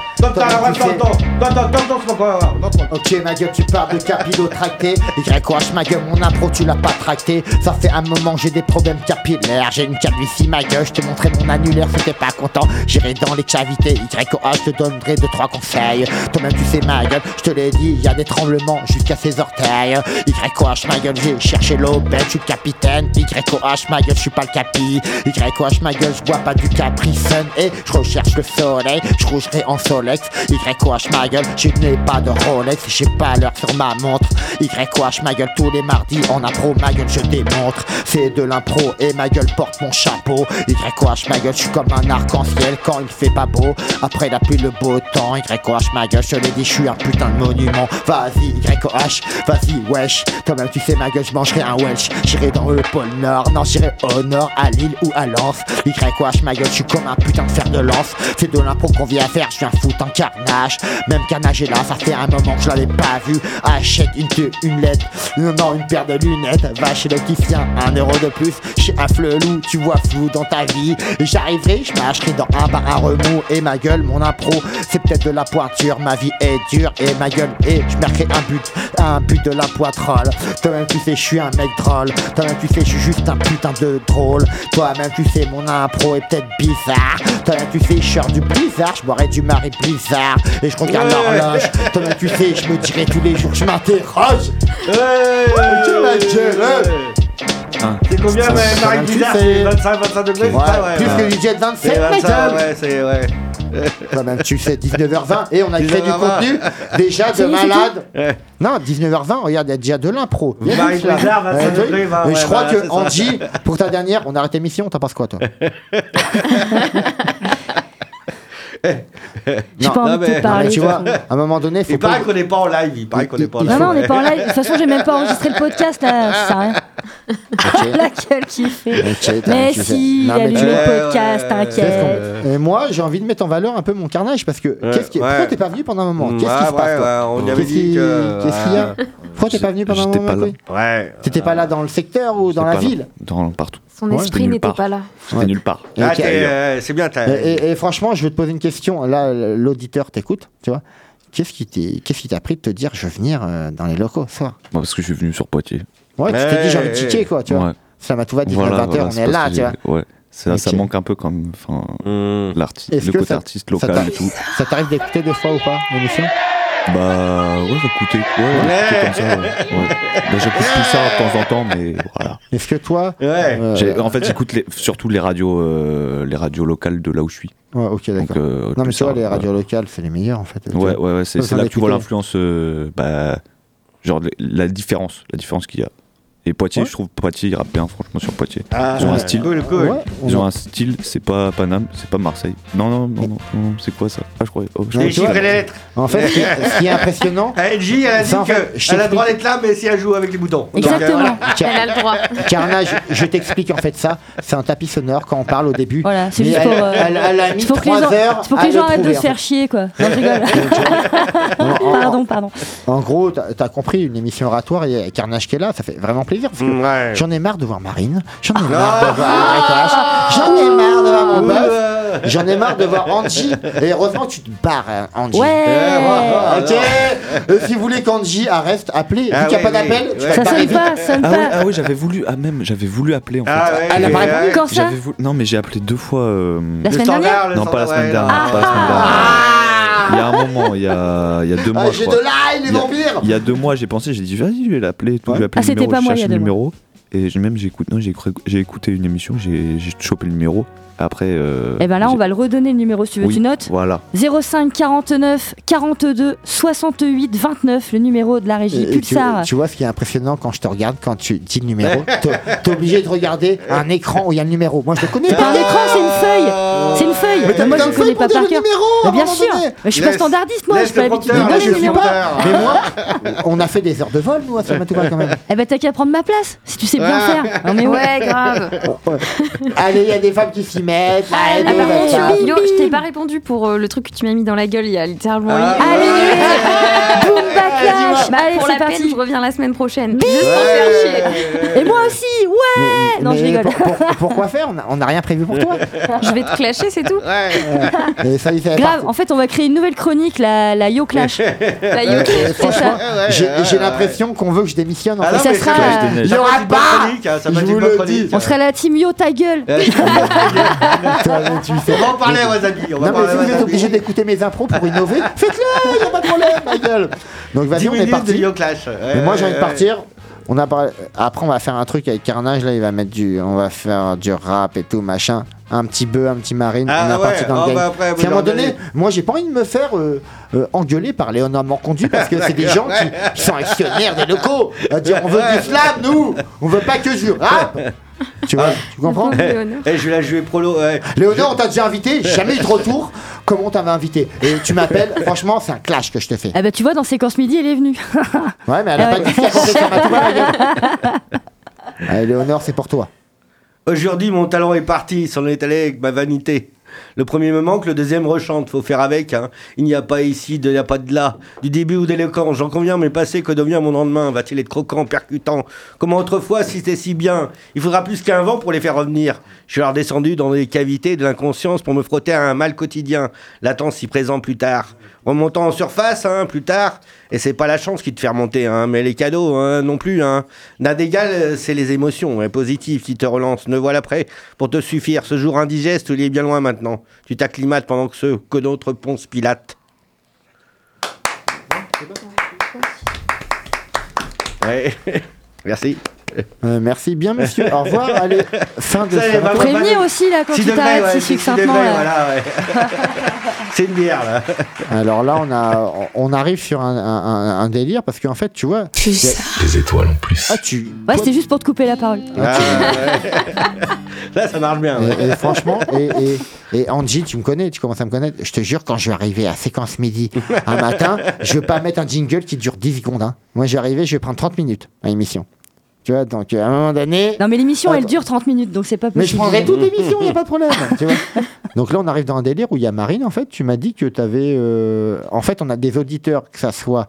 Ok ma gueule tu pars de capillotracté YH ma gueule mon impro tu l'as pas tracté Ça fait un moment j'ai des problèmes capillaires. J'ai une calvitie ma gueule je te montrais mon annulaire Si t'es pas content. J'irai dans les cavités YOH je te donnerai deux trois conseils. Toi-même tu sais ma gueule je te l'ai dit y a des tremblements jusqu'à ses orteils. YOH ma gueule j'ai cherché l'aubaine Je suis le capitaine. YOH ma gueule je suis pas le capi. YOH ma gueule je bois pas du Capri Sun Et je recherche le soleil Je rougerai en reste. YOH ma gueule, je n'ai pas de Rolex, j'ai pas l'heure sur ma montre. YOH ma gueule, tous les mardis en impro, ma gueule je démontre. C'est de l'impro et ma gueule porte mon chapeau. YOH ma gueule, je suis comme un arc-en-ciel quand il fait pas beau. Après la pluie, le beau temps. YOH ma gueule, je l'ai dit, je suis un putain de monument. Vas-y, YOH, vas-y, wesh. Toi-même, tu sais ma gueule, je mangerai un Welsh. J'irai dans le pôle Nord, non, j'irai au Nord, à Lille ou à Lens. YOH ma gueule, je suis comme un putain de fer de lance. C'est de l'impro qu'on vient faire, je suis un foot en carnage. Même carnage est là, ça fait un moment que je l'avais pas vu. Achète une queue, une lettre, non, non, une paire de lunettes. Va chez l'opticien, un euro de plus. Chez un flelou, tu vois flou dans ta vie. J'arriverai, je mâcherai dans un bar à remous. Et ma gueule, mon impro, c'est peut-être de la pointure. Ma vie est dure et ma gueule, et je un but, un but de la poitrole. Toi-même, tu sais, je suis un mec drôle. Toi-même, tu sais, je suis juste un putain de drôle. Toi-même, tu sais, mon impro est peut-être bizarre. Toi-même, tu sais, je sors du blizzard. Je boirai du mari blizzard. Et je regarde l'horloge. Toi-même, tu sais, je me dirai tous les jours, je m'interroge. Hein. C'est combien, Marie sais. 25, 25 degrés, c'est Ouais, ça, ouais. plus ouais. que du jet 27, C'est ma 25, gueule. ouais, ouais. Toi-même, tu sais, 19h20 et on a créé du 19h20. contenu déjà de malade. Non, 19h20, regarde, il y a déjà de l'impro. Il y a Marie tout, là. Bizarre, 25 Ouais, tu vois, degrés, va, Et je crois c'est que. Angie, pour ta dernière, on arrête l'émission, t'en penses quoi toi? J'ai pas non, envie de te parler. Tu vois, à un moment donné, faut Il paraît qu'on n'est pas en live, il paraît qu'on n'est pas en live. Non, non, on n'est pas en live. De toute façon, j'ai même pas enregistré le podcast là. Ça sert à rien. Ok. La gueule qu'il fait. Mais si, il Non, a le podcast, ouais, qu'est-ce t'inquiète. Et moi, j'ai envie de mettre en valeur un peu mon carnage parce que qu'est-ce qui... ouais. pourquoi t'es pas venu pendant un moment? Qu'est-ce qui Ouais, se passe toi? on avait Qu'est-ce dit qui- que. Qu'est-ce qu'il y a Pourquoi t'es pas venu pendant un moment Ouais. T'étais pas là dans le secteur ou dans la ville? Dans, Partout. Son Ouais, esprit n'était pas là. J'étais Ouais. nulle part. Ah, euh, c'est bien. Et, et- et franchement, je vais te poser une question. Là, l'auditeur t'écoute, tu vois. Qu'est-ce qui t'est- qu'est-ce qui t'a pris de te dire je veux venir euh, dans les locaux ce soir Moi, parce que je suis venu sur Poitiers. Ouais, tu t'es dit j'ai envie de checker quoi, tu vois. Ouais. Ça m'a tout va 19 Voilà, 20 voilà, on est là, tu vois. Ouais. Ça, ça manque un peu comme enfin, Mmh. le côté ça- artiste local et tout. Ça t'arrive d'écouter des fois ou pas l'émission? Bah ouais, va écouter. Ouais, ouais, comme ça. Ouais. Ouais. Bah, j'écoute plus ça de temps en temps, mais voilà. Est-ce que toi Ouais. euh, J'ai- En fait, j'écoute les- surtout les radios, euh, les radios locales de là où je suis. ouais, ok, Donc, d'accord. euh, Non, mais tout vois, ça, les radios locales, c'est les meilleures en fait. Ouais, ouais, ouais, c'est c'est là que tu vois l'influence, euh, bah, genre la différence, la différence qu'il y a. Et Poitiers, Ouais. je trouve Poitiers il rappe bien, franchement, sur Poitiers. Ah, Ils ont un style. Cool, cool. Ouais, on Ils ont a- un style, c'est pas Paname, c'est pas Marseille. Non, non, non, non, non, c'est quoi ça? Ah, je croyais. oh, je Non, Les chiffres et les lettres. En fait, ce qui est, ce qui est impressionnant, Ah, LG, elle a dit qu'elle a le droit d'être là, mais si elle joue avec les boutons. Donc, euh, Exactement. voilà. Car- Elle a le droit. Carnage, je t'explique en fait ça. C'est un tapis sonore quand on parle au début. Voilà, c'est juste elle, pour. euh, elle- elle a mis c'est pour que les 3 gens, heures que les arrêtent de se faire chier, quoi. Non, je rigole. Pardon, pardon. En gros, t'as as compris, une émission oratoire, il y a Carnage qui est là, ça fait vraiment plaisir. Parce que Ouais. J'en ai marre de voir Marine, j'en ai marre de voir Greg j'en ai marre de voir mon bœuf, euh, j'en ai marre de voir Angie. Et heureusement tu te barres, hein, Angie. Ouais. Ok Euh, Si vous voulez qu'Angie arrête, appelez. Ah Vu qu'il n'y a pas oui, d'appel, ouais. tu vas Ça sonne pas, ça sonne Ah pas. ah ouais, j'avais voulu, ah même, j'avais voulu appeler en fait. Ah ouais, Elle a pas répondu. Quand ça Non, mais j'ai appelé deux fois. euh, La semaine dernière Non, pas la semaine dernière. Il y a un moment, il y a, il y a deux mois, Ah, je J'ai de l'ail, les Il y a- vampires Il y a deux mois, j'ai pensé, j'ai dit, vas-y, je vais l'appeler. et tout, Ouais. Je vais appeler Ah, le c'était numéro, pas je moi, il y cherche a le deux numéro. Et j'ai même j'ai écouté, non, j'ai écouté- j'ai écouté une émission, j'ai j'ai chopé le numéro. Après. euh, Et ben là, on va le redonner le numéro si tu veux. Oui, Tu notes Voilà. 05 49 42 68 29, le numéro de la régie Et- et tu, Pulsar. tu vois ce qui est impressionnant quand je te regarde, quand tu dis le numéro, t'es obligé de regarder un écran où il y a le numéro. Moi je le connais C'est pas un écran, c'est une feuille. C'est une feuille. Mais t'as moi, je un le connais pas par le cœur. numéro Mais bien sûr. je suis pas standardiste, moi. Je suis pas pas. Mais moi, on a fait des heures de vol nous à Saint-Matouba quand même. Eh ben, t'as qu'à prendre ma place, si tu sais bien faire. Non, mais ouais. Ouais, grave. Allez, il y a des femmes qui s'y là, Ah, et ah, bah, Yo, je t'ai pas répondu pour euh, le truc que tu m'as mis dans la gueule il y a littéralement Ah, une- Allez, boum, backlash. Bah, Allez, pour c'est la peine, parti. je reviens la semaine prochaine. Juste pour faire chier. Et moi aussi, ouais. Non, je Mais rigole. pour- pour- pourquoi faire? On n'a rien prévu pour toi. Je vais te clasher, c'est tout. Ouais. Et ça c'est Grave, en fait, on va créer une nouvelle chronique, la, la Yo Clash. La yoke. et franchement, ouais, j'ai l'impression qu'on veut que je démissionne. En Ah ça sera- c'est Clash clair. de neige. Il y Ça aura va être une pas. bonne chronique, hein, ça va Je une vous le dis. On sera la team Yo ta gueule. On va en parler, Wasabi. On va Non, mais si vous êtes obligé d'écouter mes impros pour innover, faites-le, y a pas de problème, ma gueule. Donc vas-y, 10 on est parti. Yo Clash. Mais moi j'ai envie de partir. On a parlé- Après on va faire un truc avec Carnage là, il va mettre du, on va faire du rap et tout machin. un petit bœuf, un petit marine, Ah on est ouais, parti dans oh, le game. bah après, Puis à un moment donné, moi j'ai pas envie de me faire euh, euh, engueuler par Léonard Morcondu parce que c'est des gens qui, qui sont actionnaires des locaux. À dire on veut du slam, nous On veut pas que du rap Tu vois, tu comprends Eh, je vais la jouer prolo. ouais. Léonard, on t'a déjà invité, jamais eu de retour. Comment on t'avait invité Et tu m'appelles, franchement, c'est un clash que je te fais. Ah bah tu vois, dans Séquence Midi, elle est venue. Ouais, mais elle a Ah pas ouais. dit qu'elle comptait sur ma toile, la gueule. Allez, Léonard, c'est pour toi. Aujourd'hui, mon talent est parti, s'en est allé avec ma vanité. Le premier me manque, le deuxième rechante, faut faire avec. hein. Il n'y a pas ici, il n'y a pas de là. Du début ou d'éloquent, j'en conviens, mais passé, que devient mon lendemain? Va-t-il être croquant, percutant? Comment autrefois, si c'était si bien? Il faudra plus qu'un vent pour les faire revenir. Je suis alors descendu dans les cavités de l'inconscience pour me frotter à un mal quotidien, latent si présent plus tard. Remontant en surface, hein, plus tard, et c'est pas la chance qui te fait remonter, hein, mais les cadeaux hein, non plus. Hein. N'a d'égal, euh, c'est les émotions hein, positives qui te relancent. Ne voilà prêt pour te suffire. Ce jour indigeste, il est bien loin maintenant. Tu t'acclimates pendant que ceux que d'autres ponce Pilate. Merci. Euh, merci bien, monsieur. Au revoir. Allez, fin de. Prévenir aussi là quand tu t'arrêtes ouais, si succinctement voilà, ouais. c'est une bière là. Alors là, on, a, on arrive sur un, un- un délire parce qu'en fait, tu vois. A- ça. Des étoiles en plus. Ah, tu. Ouais, c'était juste pour te couper la parole. Ah, ouais. Là, ça marche bien. ouais. Et, et franchement, et, et, et Angie, tu me connais, tu commences à me connaître. Je te jure, quand je vais arriver à séquence midi un matin, je vais pas mettre un jingle qui dure 10 secondes. hein. Moi, je vais arriver, je vais prendre 30 minutes à l'émission. Tu vois, donc à un moment donné. Non mais l'émission elle dure 30 minutes donc c'est pas possible. Mais je prendrai toute l'émission, il n'y a pas de problème. tu vois. Donc là, on arrive dans un délire où il y a Marine, en fait. Tu m'as dit que tu avais. En fait, on a des auditeurs, que ça soit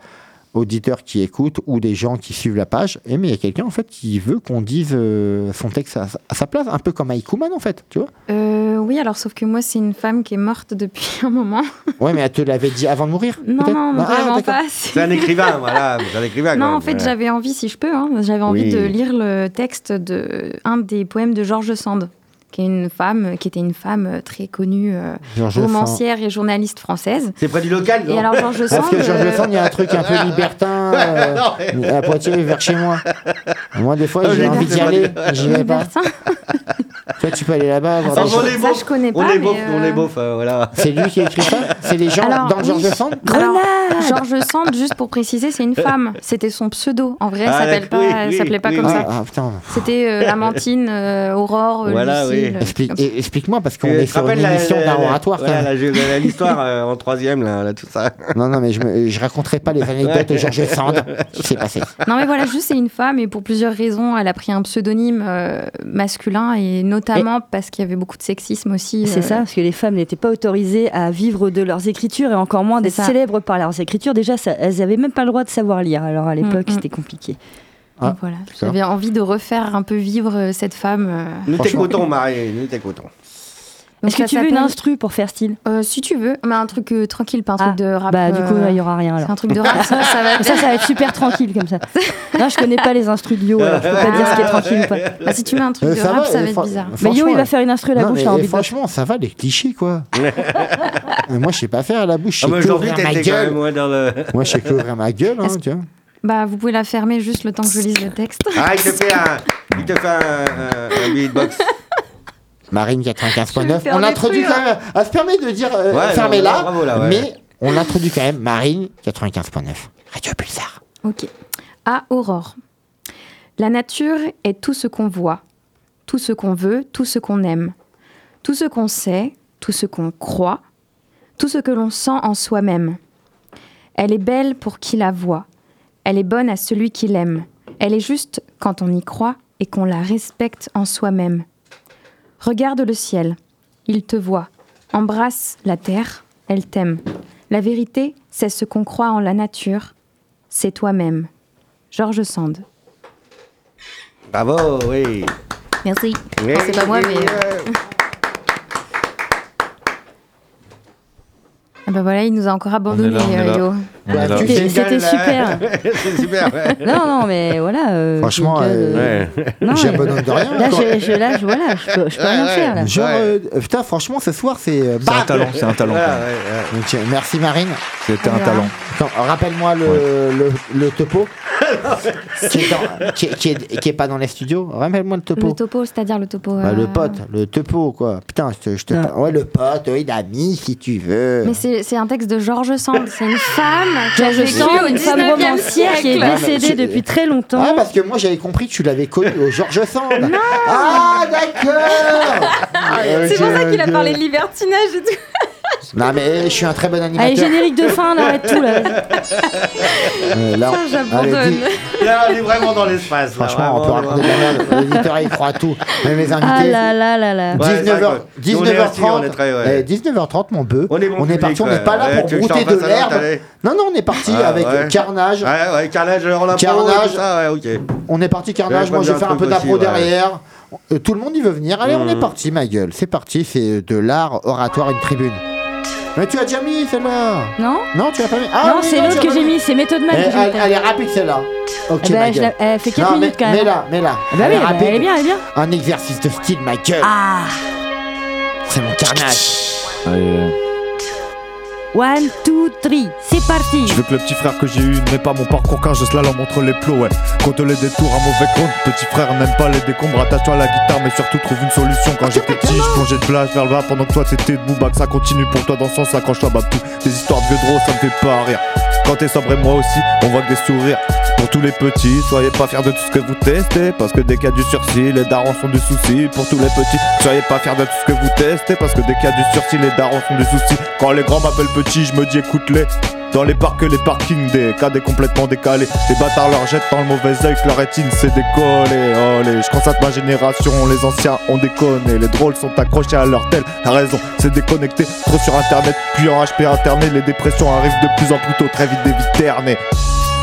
auditeurs qui écoutent ou des gens qui suivent la page. Et mais il y a quelqu'un, en fait, qui veut qu'on dise euh, son texte à, à sa place, un peu comme Aikuman, en fait. Tu vois Euh, oui, alors sauf que moi, c'est une femme qui est morte depuis un moment. Ouais, mais elle te l'avait dit avant de mourir Non, peut-être non, Ah, pas. C'est un écrivain, voilà. C'est un écrivain. quand Non, même, en fait, j'avais envie, si je peux, hein, j'avais envie Oui. de lire le texte de un des poèmes de Georges Sand, qui est une femme, qui était une femme très connue, euh, romancière et journaliste française. C'est près du local, non Et alors Georges Sand, Parce que Georges euh, Sand, il y a un truc un peu libertin euh, Non, mais- à Poitiers vers chez moi. Moi, des fois, Ah, j'ai envie d'y aller, j'y vais pas. Toi, tu peux aller là-bas. voir Ça, on est ça, je connais On pas. est mais, beauf, on euh, est beauf, euh, voilà. C'est lui qui a écrit ça? C'est les gens Alors, dans oui. Georges Sand Alors, Georges Sand, juste pour préciser, c'est une femme. C'était son pseudo. En vrai, elle Ah, s'appelle pas, oui, oui, s'appelait pas oui, comme ça. Ah, ah, putain. C'était euh, Lamantine, euh, Aurore, euh, Euh, Explique, Explique-moi, parce qu'on Tu est sur une émission d'un oratoire. L'histoire euh, en troisième, là, là, tout ça. Non, non, mais je, me, je raconterai pas les anecdotes de Georges Sand qui s'est passé. Non, mais voilà, juste c'est une femme et pour plusieurs raisons, elle a pris un pseudonyme euh, masculin et notamment parce qu'il y avait beaucoup de sexisme aussi. C'est euh, ça, parce que les femmes n'étaient pas autorisées à vivre de leurs écritures et encore moins C'est d'être célèbres par leurs écritures. Déjà, ça- elles n'avaient même pas le droit de savoir lire. Alors à l'époque, Mm, mm. c'était compliqué. Ah, voilà, j'avais envie de refaire un peu vivre euh, cette femme. euh. Nous t'écoutons, Marie, nous t'écoutons. Est-ce que tu veux une instru pour faire style? Euh, Si tu veux, mais un truc euh, tranquille, pas un truc Ah, de rap. Bah du coup, euh, il y aura rien C'est alors. un truc de rap, ça, ça va. Ça, ça va être super tranquille comme ça. Non, je connais pas les instrus de Yo, alors je peux pas dire ce qui est tranquille ou pas. Bah, si tu mets un truc de ça rap, va, ça va être bizarre. Mais Yo, il va faire une instru à la non, bouche, mais, envie de franchement, ça va les clichés quoi. Moi je sais pas faire à la bouche, je Ah, aujourd'hui, t'étais quand même dans le. Moi je sais que ma gueule, hein, tu vois. Bah, vous pouvez la fermer juste le temps que je lise le texte. Ah, il te fait un, il te fait un, un, un beatbox. Marine Je vais 95.9. faire On introduit trucs, quand même. Elle se permet de dire euh, Ouais, fermez non, là, bravo, là, ouais. mais on introduit quand même Marine 95.9. Radio Pulsar. Ok. À Aurore. La nature est tout ce qu'on voit, tout ce qu'on veut, tout ce qu'on aime, tout ce qu'on sait, tout ce qu'on croit, tout ce que l'on sent en soi-même. Elle est belle pour qui la voit, elle est bonne à celui qui l'aime, elle est juste quand on y croit et qu'on la respecte en soi-même. Regarde le ciel, il te voit, embrasse la terre, elle t'aime. La vérité, c'est ce qu'on croit en la nature, c'est toi-même. Georges Sand. Bravo, oui. Merci. Oui, Enfin, c'est pas moi, mais. oui. Ah bah voilà, il nous a encore abandonné, euh, là. Yo. Là. tu- C'était super. Super, ouais. Non, non, mais voilà. euh, Franchement, euh, euh, mais- abandonné de rien. Là, je, je- là, je- voilà, je peux, je peux Ouais, rien ouais. faire là. Genre, Ouais. euh, putain, franchement, ce soir, c'est. euh, C'est un talent, c'est un talent. Ouais, ouais. Donc, merci Marine. C'était un talent. Rappelle-moi le, le, le topo. qui, est dans- qui, est- qui est, qui est pas dans les studios. Rappelle-moi le topo. Le topo, c'est-à-dire le topo. Bah, le pote, le topo, quoi. Putain, je te. Ah. Ouais, le pote, oui, l'ami, si tu veux. Mais c'est c'est un texte de Georges Sand. C'est une femme vécu sens au une femme 19e romancière qui est décédée tu- depuis très longtemps. Ah, parce que moi j'avais compris que tu l'avais connu au Georges Sand. Ah, d'accord C'est pour ça qu'il a parlé de libertinage et tout. Non, mais je suis un très bon Allez, animateur. générique de fin, on arrête tout là. Euh, là, allez, j'abandonne. Là, on est vraiment dans l'espace. là, Franchement, on peut vraiment, raconter de la merde. L'éditeur, il croit à tout. Mais mes Ah invités. là là là là. Ouais, c'est 19h, vrai que- nous, on est assis, 19h30, on est très, ouais. eh, 19h30 mon bœuf, On est bon public, parti, on n'est pas là Ouais, pour brouter de l'herbe. allez Non, non, on est parti Ah, avec ouais. Carnage. Ouais, ouais, carnage l'impro, Carnage. ok. On est parti Carnage, moi je vais bien faire un peu d'impro derrière. Euh, tout le monde y veut venir. Allez, on est Mhm. parti, ma gueule. C'est parti, c'est de l'art oratoire une tribune. Mais tu as déjà mis celle-là Non Non, tu l'as pas mis Ah, Non, oui, c'est l'autre que j'ai mis. c'est méthode Eh, mal que j'ai elle, mis. elle est rapide celle-là. Ok, Eh ben, ma je gueule. la- Elle fait 4 Non, mais, minutes quand même. mais là, mais là. Ah bah elle oui, est bah, rapide. elle est bien, elle est bien. Un exercice de style, ma gueule. Ah C'est mon carnage. Allez, One, two, three, c'est parti Je veux que le petit frère que j'ai eu n'ait pas mon parcours car je slalom entre les plots, ouais. Compte les détours à mauvais compte. Petit frère n'aime pas les décombres, attache-toi à la guitare, mais surtout trouve une solution. Quand j'étais petit, je plongeais de plage vers le bas pendant que toi t'étais debout. Bah que ça continue pour toi dans ce sens, accroche-toi, bah tout. Des histoires de vieux drôles, ça me fait pas rire. Quand t'es sobre et moi aussi, on voit des sourires. Pour tous les petits, soyez pas fiers de tout ce que vous testez. Parce que dès qu'il y a du sursis, les darons sont du souci. Pour tous les petits, soyez pas fiers de tout ce que vous testez. Parce que dès qu'il y a du sursis, les darons sont du souci. Quand les grands m'appellent petit, je me dis écoute-les. Dans les parcs et les parkings, des cadets complètement décalés. Les bâtards leur jettent dans le mauvais oeil que leur rétine s'est décollée. Olé, je constate ma génération, les anciens ont déconné. Les drôles sont accrochés à leur tel. La raison, c'est déconnecté. Trop sur internet, puis en HP internet. Les dépressions arrivent de plus en plus tôt, très vite des vies.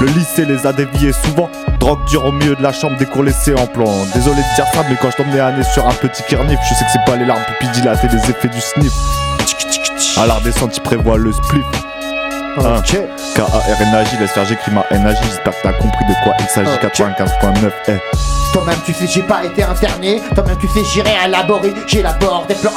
Le lycée les a déviés souvent. Drogue dure au milieu de la chambre, des cours laissés en plan. Désolé de dire ça, mais quand je t'emmenais à nez sur un petit kernif, je sais que c'est pas les larmes pupilles dilatées, les effets du sniff. À redescente, il prévoit le spliff. K-A-R-N-A-J, laisse faire, j'écris ma N-A-J, j'espère que t'as compris de quoi il s'agit. Ok. 95.9, eh. Toi-même, tu sais, j'ai pas été interné. Toi-même, tu sais, j'irai à laborer. J'élabore des plans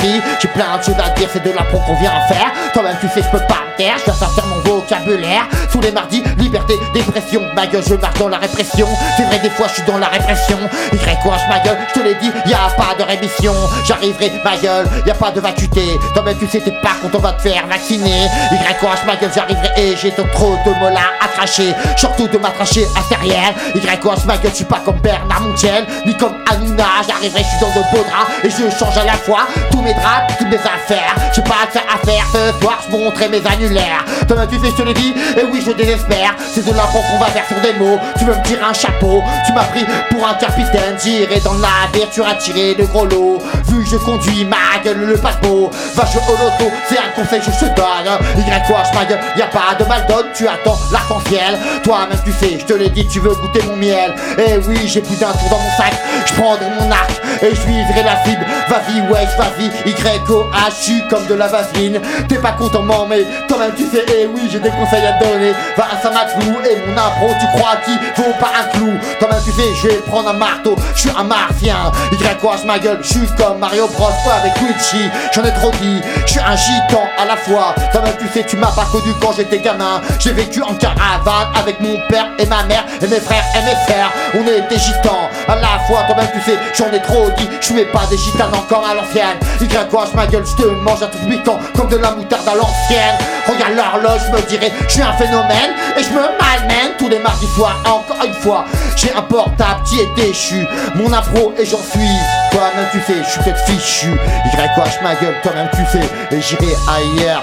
fille. J'ai plein de choses à dire, c'est de l'impro qu'on vient faire. Toi-même, tu sais, je peux pas Je dois sortir mon vocabulaire. Tous les mardis, liberté, dépression. Ma gueule, je marche dans la répression. C'est vrai, des fois, je suis dans la répression. Y quoi, ma gueule, je te l'ai dit, y a pas de rémission. J'arriverai, ma gueule, y a pas de vacuité. Toi-même, tu sais, t'es pas quand on va te faire vacciner. Y quoi, ma gueule, j'arriverai et j'ai trop de là à cracher. Surtout de m'attracher artérielle. Y quoi, ma gueule, je suis pas comme Bernard Montiel, ni comme Hanouna. J'arriverai, je suis dans de beaux draps et je change à la fois tous mes draps, toutes mes affaires. J'ai pas que ça à faire ce soir, je montrer mes annulaires. Toi-même, tu sais, je te l'ai dit, et oui, je désespère. C'est de l'impro qu'on va faire sur des mots. Tu veux me tirer un chapeau, tu m'as pris pour un capitaine. J'irai dans la bière, tu as tiré de gros lots. Vu que je conduis ma gueule, le passe-beau. Va jouer au loto, c'est un conseil que je te donne. Y quoi, ma gueule, y pas de mal donne, tu attends l'arc-en-ciel. Toi-même, tu sais, je te l'ai dit, tu veux goûter mon miel. Et oui, j'ai plus d'un tour dans mon sac. Je prendrai mon arc et je viserai la cible. Vas-y, ouais, vas-y, Y-O-H-U comme de la vaseline. T'es pas content, mais toi-même, tu sais, et oui, j'ai des conseils à te donner. Va à Saint-Maclou et mon impro, tu crois qu'il vaut pas un clou. Toi-même, tu sais, je vais prendre un marteau. Je suis un martien. Y-O-H ma gueule, suis comme Mario Bros. avec Luigi. J'en ai trop dit, je suis un gitan à la fois. Toi-même, tu sais, tu m'as pas connu quand j'étais gamin. J'ai vécu en caravane avec mon père et ma mère et mes frères et mes frères. On était gitans à la fois. Toi-même, tu sais, j'en ai trop dit. Je suis pas des gitanes encore à l'ancienne. Y-O-H ma gueule, je te mange un tout piquant comme de la moutarde à l'ancienne. Regarde l'horloge, je me dirais, je suis un phénomène et je me malmène tous les mardis soirs. Encore une fois, j'ai un portable qui est déchu. Mon impro et j'en suis. Toi-même, tu sais, je suis peut-être fichu. Y-O-H ma gueule, toi-même, tu sais, et j'irai ailleurs.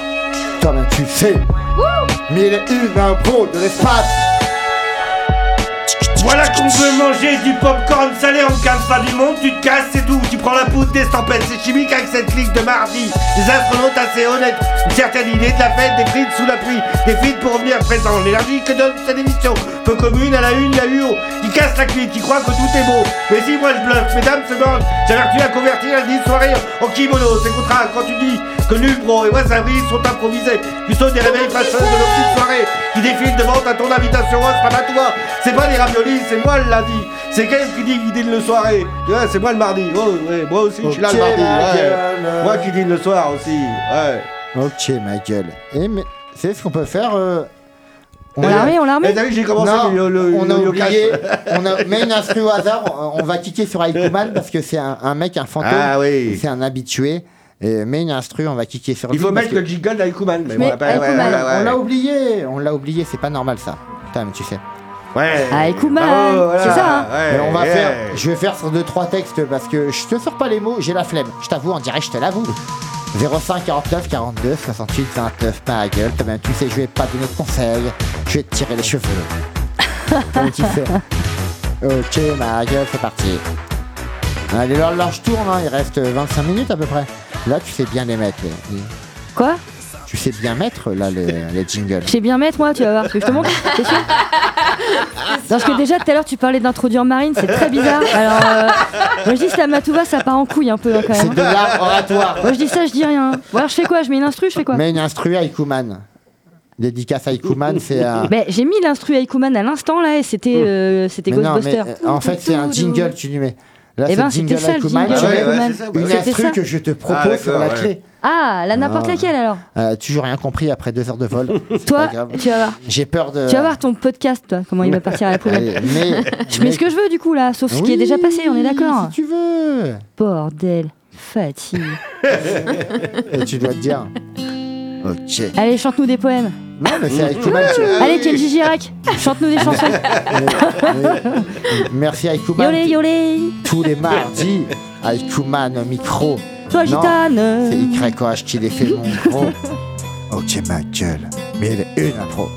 Toi-même, tu sais. Mille et une impro de l'espace. Voilà qu'on veut manger du popcorn salé en casse pas du monde, tu te casses, c'est tout. Tu prends la poudre des tempêtes, c'est chimique avec cette clique de mardi. Des astronautes assez honnêtes, une certaine idée de la fête, des frites sous la pluie, des frites pour revenir présent. L'énergie que donne cette émission, peu commune à la une, la UO, qui casse la cuite, qui croit que tout est beau. Mais si moi je bluffe, mesdames se demandent, j'avertis à convertir la soirée en kimono. C'est contrat quand tu dis que nul bro et wasabi sont improvisés. Tu sautes des réveils fâcheuses de nos petites soirées qui défilent devant ta ton invitation à toi. C'est pas des raviolis, c'est moi le lundi. C'est qu'elle qui dit qu'il dîne le soirée. Tu vois, c'est moi le mardi. Oh, ouais, moi aussi, je suis là le mardi. ouais. Moi qui dîne le soir aussi. Ouais. Ok, ma gueule. Et mais, c'est ce qu'on peut faire. euh, On l'a remis, on l'a remis. Eh, t'as vu, j'ai commencé Non, le, le- on a le oublié, on a, mais une instru au hasard, on on va kicker sur Aikuman parce que c'est un, un mec, un fantôme, Ah oui. c'est un habitué. Et, mais une instru, on va kicker sur Il lui faut mettre que- le jingle d'Aikuman. Mais Mais on l'a pas- ouais, Aikuman, ouais, ouais, On l'a ouais. oublié, on l'a oublié, c'est pas normal ça. Putain, mais tu sais. Ouais. Ah, Aikuman, Bravo, voilà. c'est ça, hein. Mais on va faire, je vais faire sur deux trois textes parce que je te sors pas les mots, j'ai la flemme. Je t'avoue, on dirait, je te l'avoue. 05 49 42 68 29 pas à gueule. Toi-même, tu sais, je vais pas donner de conseils. Je vais te tirer les cheveux. Tu fais Ok, ma gueule, c'est parti. Allez, là, là, je tourne, hein, il reste 25 minutes à peu près. Là, tu sais bien les mettre. les- les- Quoi? Tu sais bien mettre, là, les, les jingles. Je sais bien mettre, moi, tu vas voir. Tu veux que je te montre T'es sûr? Parce que déjà, tout à l'heure, tu parlais d'introduire Marine, c'est très bizarre. Alors, euh, moi, je dis Slamatouva, ça part en couille un peu, hein, quand C'est même. de l'art oratoire. Moi, je dis ça, je dis rien. Bon, alors, je fais quoi? Je mets une instru, je fais quoi? Mais une instru à Ikuman. Dédicace à Ikuman, c'est un. Ben, j'ai mis l'instru Aikuman à l'instant là et c'était euh, c'était Mais non, mais Ghostbuster. euh, en fait, c'est un jingle, tu lui mets. Là, Eh c'est ben, jingle c'était ça, le Aikuman, jingle tu Ah mets Aikuman. c'est bah Une instru ça. que je te Ah, propose sur d'accord, la ouais. clé. Ah, la n'importe Ah. laquelle alors. Euh, toujours rien compris après deux heures de vol. C'est Toi, pas grave. tu vas voir. J'ai peur de. Tu vas voir ton podcast, toi, comment il va partir à la poubelle. Allez, mais, Je mets ce que je veux du coup là, sauf ce qui est Oui, déjà passé, on est d'accord Si tu veux. Bordel, fatigue. Et tu dois te dire. Ok. Allez, chante-nous des poèmes. Non, mais c'est tu- Allez, Kenji Girac, chante-nous des chansons. Merci Aikuman. Yolé, yolé, Tous les mardis, Aikuman au micro. Toi gitane. C'est YOH qui les fait mon gros. Ok, ma gueule. Mais il est une impro.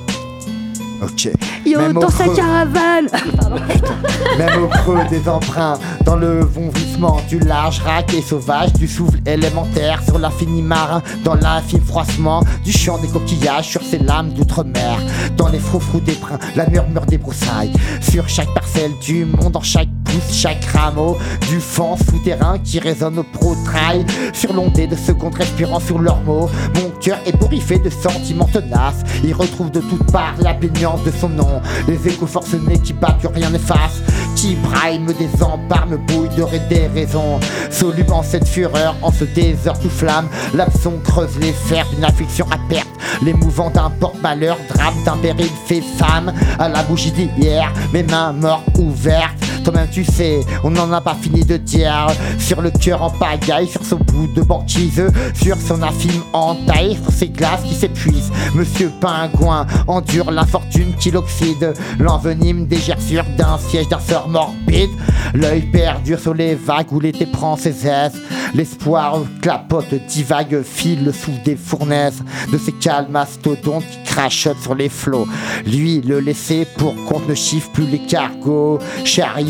Ok. Yo, Même au dans sa creux. caravane. Même au creux des emprunts, dans le vomissement du large rack et sauvage, du souffle élémentaire sur l'infini marin, dans l'infime froissement du chant des coquillages sur ces lames d'outre-mer, dans les froufrous des brins, la murmure des broussailles, sur chaque parcelle du monde, dans chaque pouce, chaque rameau du fond souterrain qui résonne au pro-trail, sur l'ondée de secondes respirant sur leurs mots. Mon cœur est bourriffé de sentiments tenaces, il retrouve de toutes parts la de son nom, les échos forcenés qui battent que rien n'efface, qui braille, me désempare, me bouille de des raisons, en cette fureur, en ce désert tout flamme, l'abson creuse les fers d'une affliction à perte, l'émouvant d'un porte-malheur, drame d'un péril fait femme, à la bougie d'hier, mes mains mortes ouvertes, toi-même tu sais, on n'en a pas fini de dire, sur le cœur en pagaille, sur ce bout de banquise, sur son infime entaille, sur ces glaces qui s'épuisent, Monsieur Pingouin endure l'infortune qui l'oxyde, l'envenime des gerçures d'un siège d'un morbide, l'œil perdu sur les vagues où l'été prend ses aises, l'espoir clapote, divague, file sous des fournaises de ces calmes mastodontes qui crachotent sur les flots. Lui, le laisser pour compte ne chiffre plus les cargos,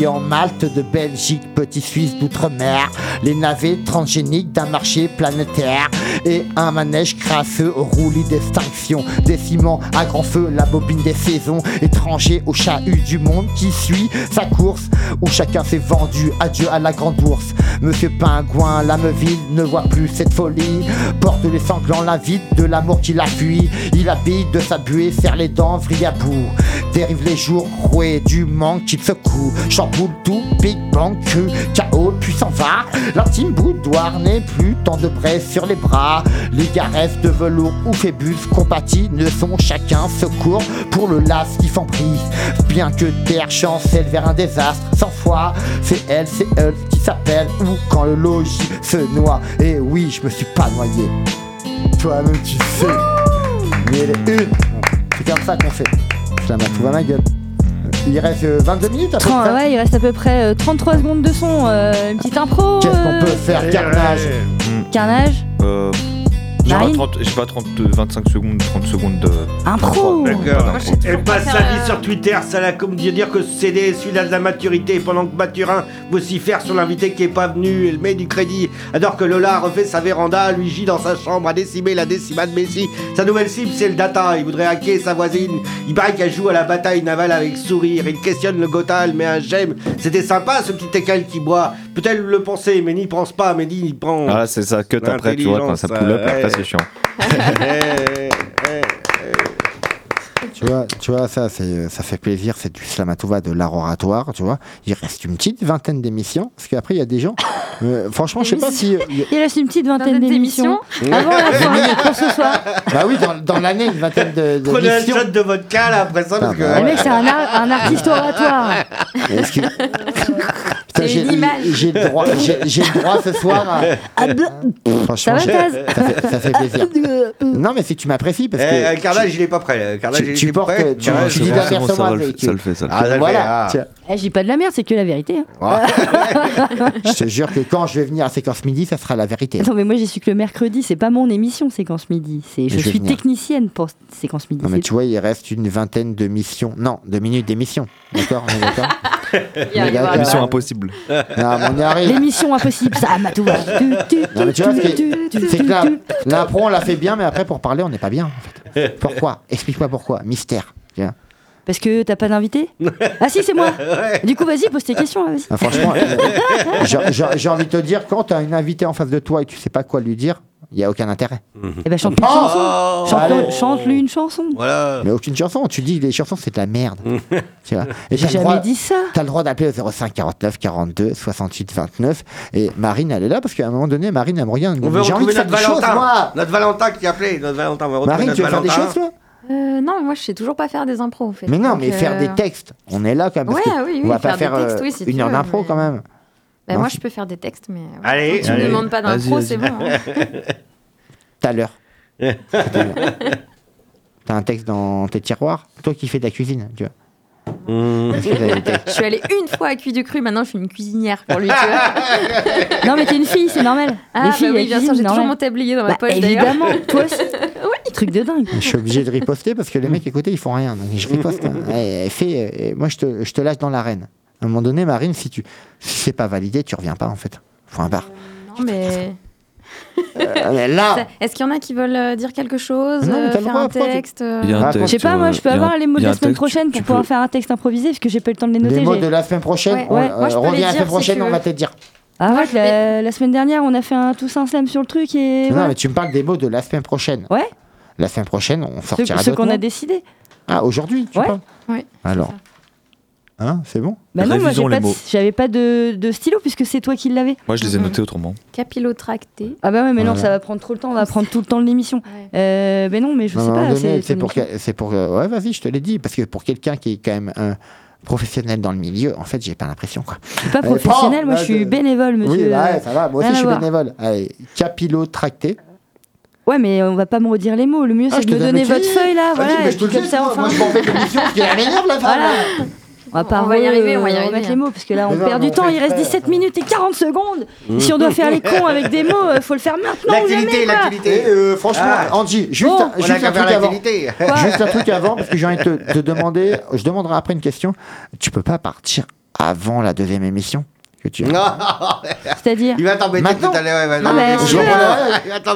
chariant Malte de Belgique, petit Suisse d'outre-mer, les navets transgéniques d'un marché planétaire et un manège crasseux au roulis d'extinction, des ciments à grand feu, la bobine des saisons, étranger au chahut du monde qui suit sa course, où chacun s'est vendu, adieu à la grande ours. Monsieur Pingouin, l'âme vide, ne voit plus cette folie, porte les sanglants l'invite de l'amour qui l'appuie, il habite de sa buée, serre les dents, vrille à bout, dérive les jours roués du manque qu'il secoue, chamboule tout, Big Bang, cru, chaos, puis s'en va, l'intime boudoir n'est plus tant de braise sur les bras, les garesses de velours ou phébus compatis ne sont chacun secours pour le las qui prise. Bien que terre chancelle vers un désastre, sans foi, c'est elle, c'est elle qui s'appelle, ou quand le logis se noie, et oui, je me suis pas noyé, toi-même tu sais, mais elle est une, c'est comme ça qu'on fait, je la mets à ma gueule. Il reste euh, 22 minutes à peu près. ouais, il reste à peu près euh, 33 secondes de son. euh, une petite impro. Qu'est-ce qu'on euh, peut faire, carnage Carnage. Euh, j'ai pas, Marine 30, j'ai pas 30, 25 secondes, 30 secondes de. Impro. D'accord. Moi, je sais Elle passe sa vie euh, sur Twitter, ça l'a comme dire que CD celui-là de la maturité, pendant que Mathurin vocifère sur l'invité qui est pas venu, elle met du crédit, alors que Lola refait sa véranda, lui gît dans sa chambre à décimer la décimale Messi. Sa nouvelle cible c'est le data, il voudrait hacker sa voisine, il paraît qu'elle joue à la bataille navale avec sourire, il questionne le Gotha, elle met un j'aime. C'était sympa ce petit écal qui boit, peut-être le penser, mais n'y pense pas, mais n'y prend. Ah, c'est ça que après, tu vois, quand ça pull up, après, c'est chiant. Eh, eh, Tu vois, tu vois ça, c'est, ça fait plaisir, c'est du slamatouva, de l'art oratoire, tu vois. Il reste une petite vingtaine d'émissions, parce qu'après, il y a des gens, Euh, franchement, je sais pas si. Il reste une petite vingtaine d'émissions. Avant la fin pour ce soir. Bah oui, dans, dans l'année, une vingtaine de, de Prenez un shot de vodka là après ça parce Ah, que. bah, Le mec, c'est un, ar- un artiste oratoire. Est-ce que- Putain, C'est j'ai le droit, j'ai j'ai le droit ce soir. à- Ah, Franchement, Ça ça fait, ça fait plaisir. Non, mais si tu m'apprécies, parce Eh, que euh, Carnage, il est pas prêt. euh, Carnage, tu, il tu portes, tu, Ouais, tu dis bon, la ça le fait, ça le Ah, fait, Voilà. ah. Eh, je dis pas de la merde, c'est que la vérité. hein. je te jure que quand je vais venir à séquence midi, ça sera la vérité. Attends, mais moi j'ai su que le mercredi, c'est pas mon émission Séquence Midi. C'est, je je suis technicienne pour Séquence Midi. Non, mais tu vois, il reste une vingtaine de missions. Non, de minutes d'émission. D'accord d'accord Il y arrivera. D'accord. Mission impossible. Non, mais on y arrive. L'émission impossible, ça, Matouva. Non, mais tu vois, ce qui est- c'est que là, l'impro, on l'a fait bien, mais après, pour parler, on n'est pas bien. En fait. Pourquoi? Explique-moi pourquoi. Mystère. Parce que t'as pas d'invité Ah si, c'est moi. Du coup, vas-y, pose tes questions. vas-y. Ah, franchement, euh, j'ai- j'ai j'ai envie de te dire, quand tu as une invitée en face de toi et tu sais pas quoi lui dire, il n'y a aucun intérêt. Eh ben, chante une chanson. Oh, Chante- allez. Chante-lui une chanson. Voilà. Mais aucune chanson. Tu dis, les chansons, c'est de la merde. tu vois et J'ai t'as le jamais droit- dit ça. T'as le droit d'appeler au 05 49 42 68 29. Et Marine, elle est là parce qu'à un moment donné, Marine, elle me regarde. elle me On dit, veut J'ai envie de retrouver faire notre des choses, Valentin. moi. Notre Valentin qui a appelé. Notre Valentin, on va retrouver Marine, notre tu veux faire des Valentin. choses, toi? Euh, non, mais moi je sais toujours pas faire des impros en fait. Mais non, Donc, mais faire euh, des textes. On est là quand même. parce Ouais, que oui, on oui, va pas faire des faire textes, euh, oui, si une tu heure d'impro mais- quand même. bah, Non, moi je peux faire des textes, mais. ouais. Allez, tu allez. me demandes pas d'impro, c'est bon. Tout à l'heure. T'as un texte dans tes tiroirs? Toi qui fais de la cuisine, tu vois. Mmh. T'as textes Je suis allée une fois à Cuit du Cru, maintenant je suis une cuisinière pour lui. Non, mais t'es une fille, c'est normal. Ah, Les bah filles, oui, elles bien sûr, j'ai toujours mon tablier dans ma Bah, poche d'ailleurs. évidemment, toi aussi. Truc de dingue. Je suis obligé de riposter parce que les mecs à côté ils font rien. Donc je riposte. hein. Eh, fais, euh, moi je te, je te lâche dans l'arène. À un moment donné, Marine, si tu si c'est pas validé, tu reviens pas en fait. Faut un bar. Non, mais. Euh, mais là, Est-ce qu'il y en a qui veulent euh, dire quelque chose, Non, mais euh, faire droit, un texte euh, un texte, Je sais pas, moi, je peux avoir un- les mots de la semaine texte, prochaine tu pour pouvoir peux- faire un texte improvisé, parce que j'ai pas eu le temps de les noter. les mots de la semaine prochaine, Ouais, on, ouais, moi, je euh, reviens la dire, semaine si prochaine, tu on veux. va te dire. Ah ouais, la, la semaine dernière, on a fait un tous un slam sur le truc et. Non, voilà. mais tu me parles des mots de la semaine prochaine. Ouais, La semaine prochaine, on sortira ceux d'autres qu'on a décidé. Ah, aujourd'hui, tu Ouais. parles Oui. Alors. Hein, c'est bon Bah non, moi, les pas j'avais pas de, de stylo puisque c'est toi qui l'avais. Moi, je les ai Mhm. notés autrement. Capillotracté. Ah bah ouais, mais non, ça va prendre trop le temps, on va prendre tout le temps de l'émission. Ouais. Euh, mais non, mais je Non, sais pas. c'est pour, c'est pour. euh, Ouais, vas-y, je te l'ai dit. Parce que pour quelqu'un qui est quand même un professionnel dans le milieu, en fait, j'ai pas l'impression. Quoi. Je suis pas Euh, professionnel, prends, moi je suis je- bénévole, monsieur. Oui, bah ouais, ça va. Moi aussi, je suis bénévole. Allez, capillotracté. Ouais, mais on va pas me redire les mots. Le mieux, Ah, c'est de te me donne donner votre feuille là. Vas-y, Voilà, mais je te le dis, ça, moi, enfin. moi, je m'en fais l'émission parce qu'elle m'énerve, la femme. Voilà. On va pas On va y arriver, on va y remettre arriver. les mots parce que là on non, perd du on temps. Il reste exprès. 17 minutes et 40 secondes. Si on doit faire les cons avec des mots, euh, faut le faire maintenant. Et l'activité. euh, franchement, Ah. Angie, juste, un, juste truc avant. Juste un truc avant, parce que j'ai envie de te, te demander, je demanderai après une question. Tu peux pas partir avant la deuxième émission? Que tu Non, C'est-à-dire. il va t'embêter tout à l'heure. ouais, Non, non, mais mais- je.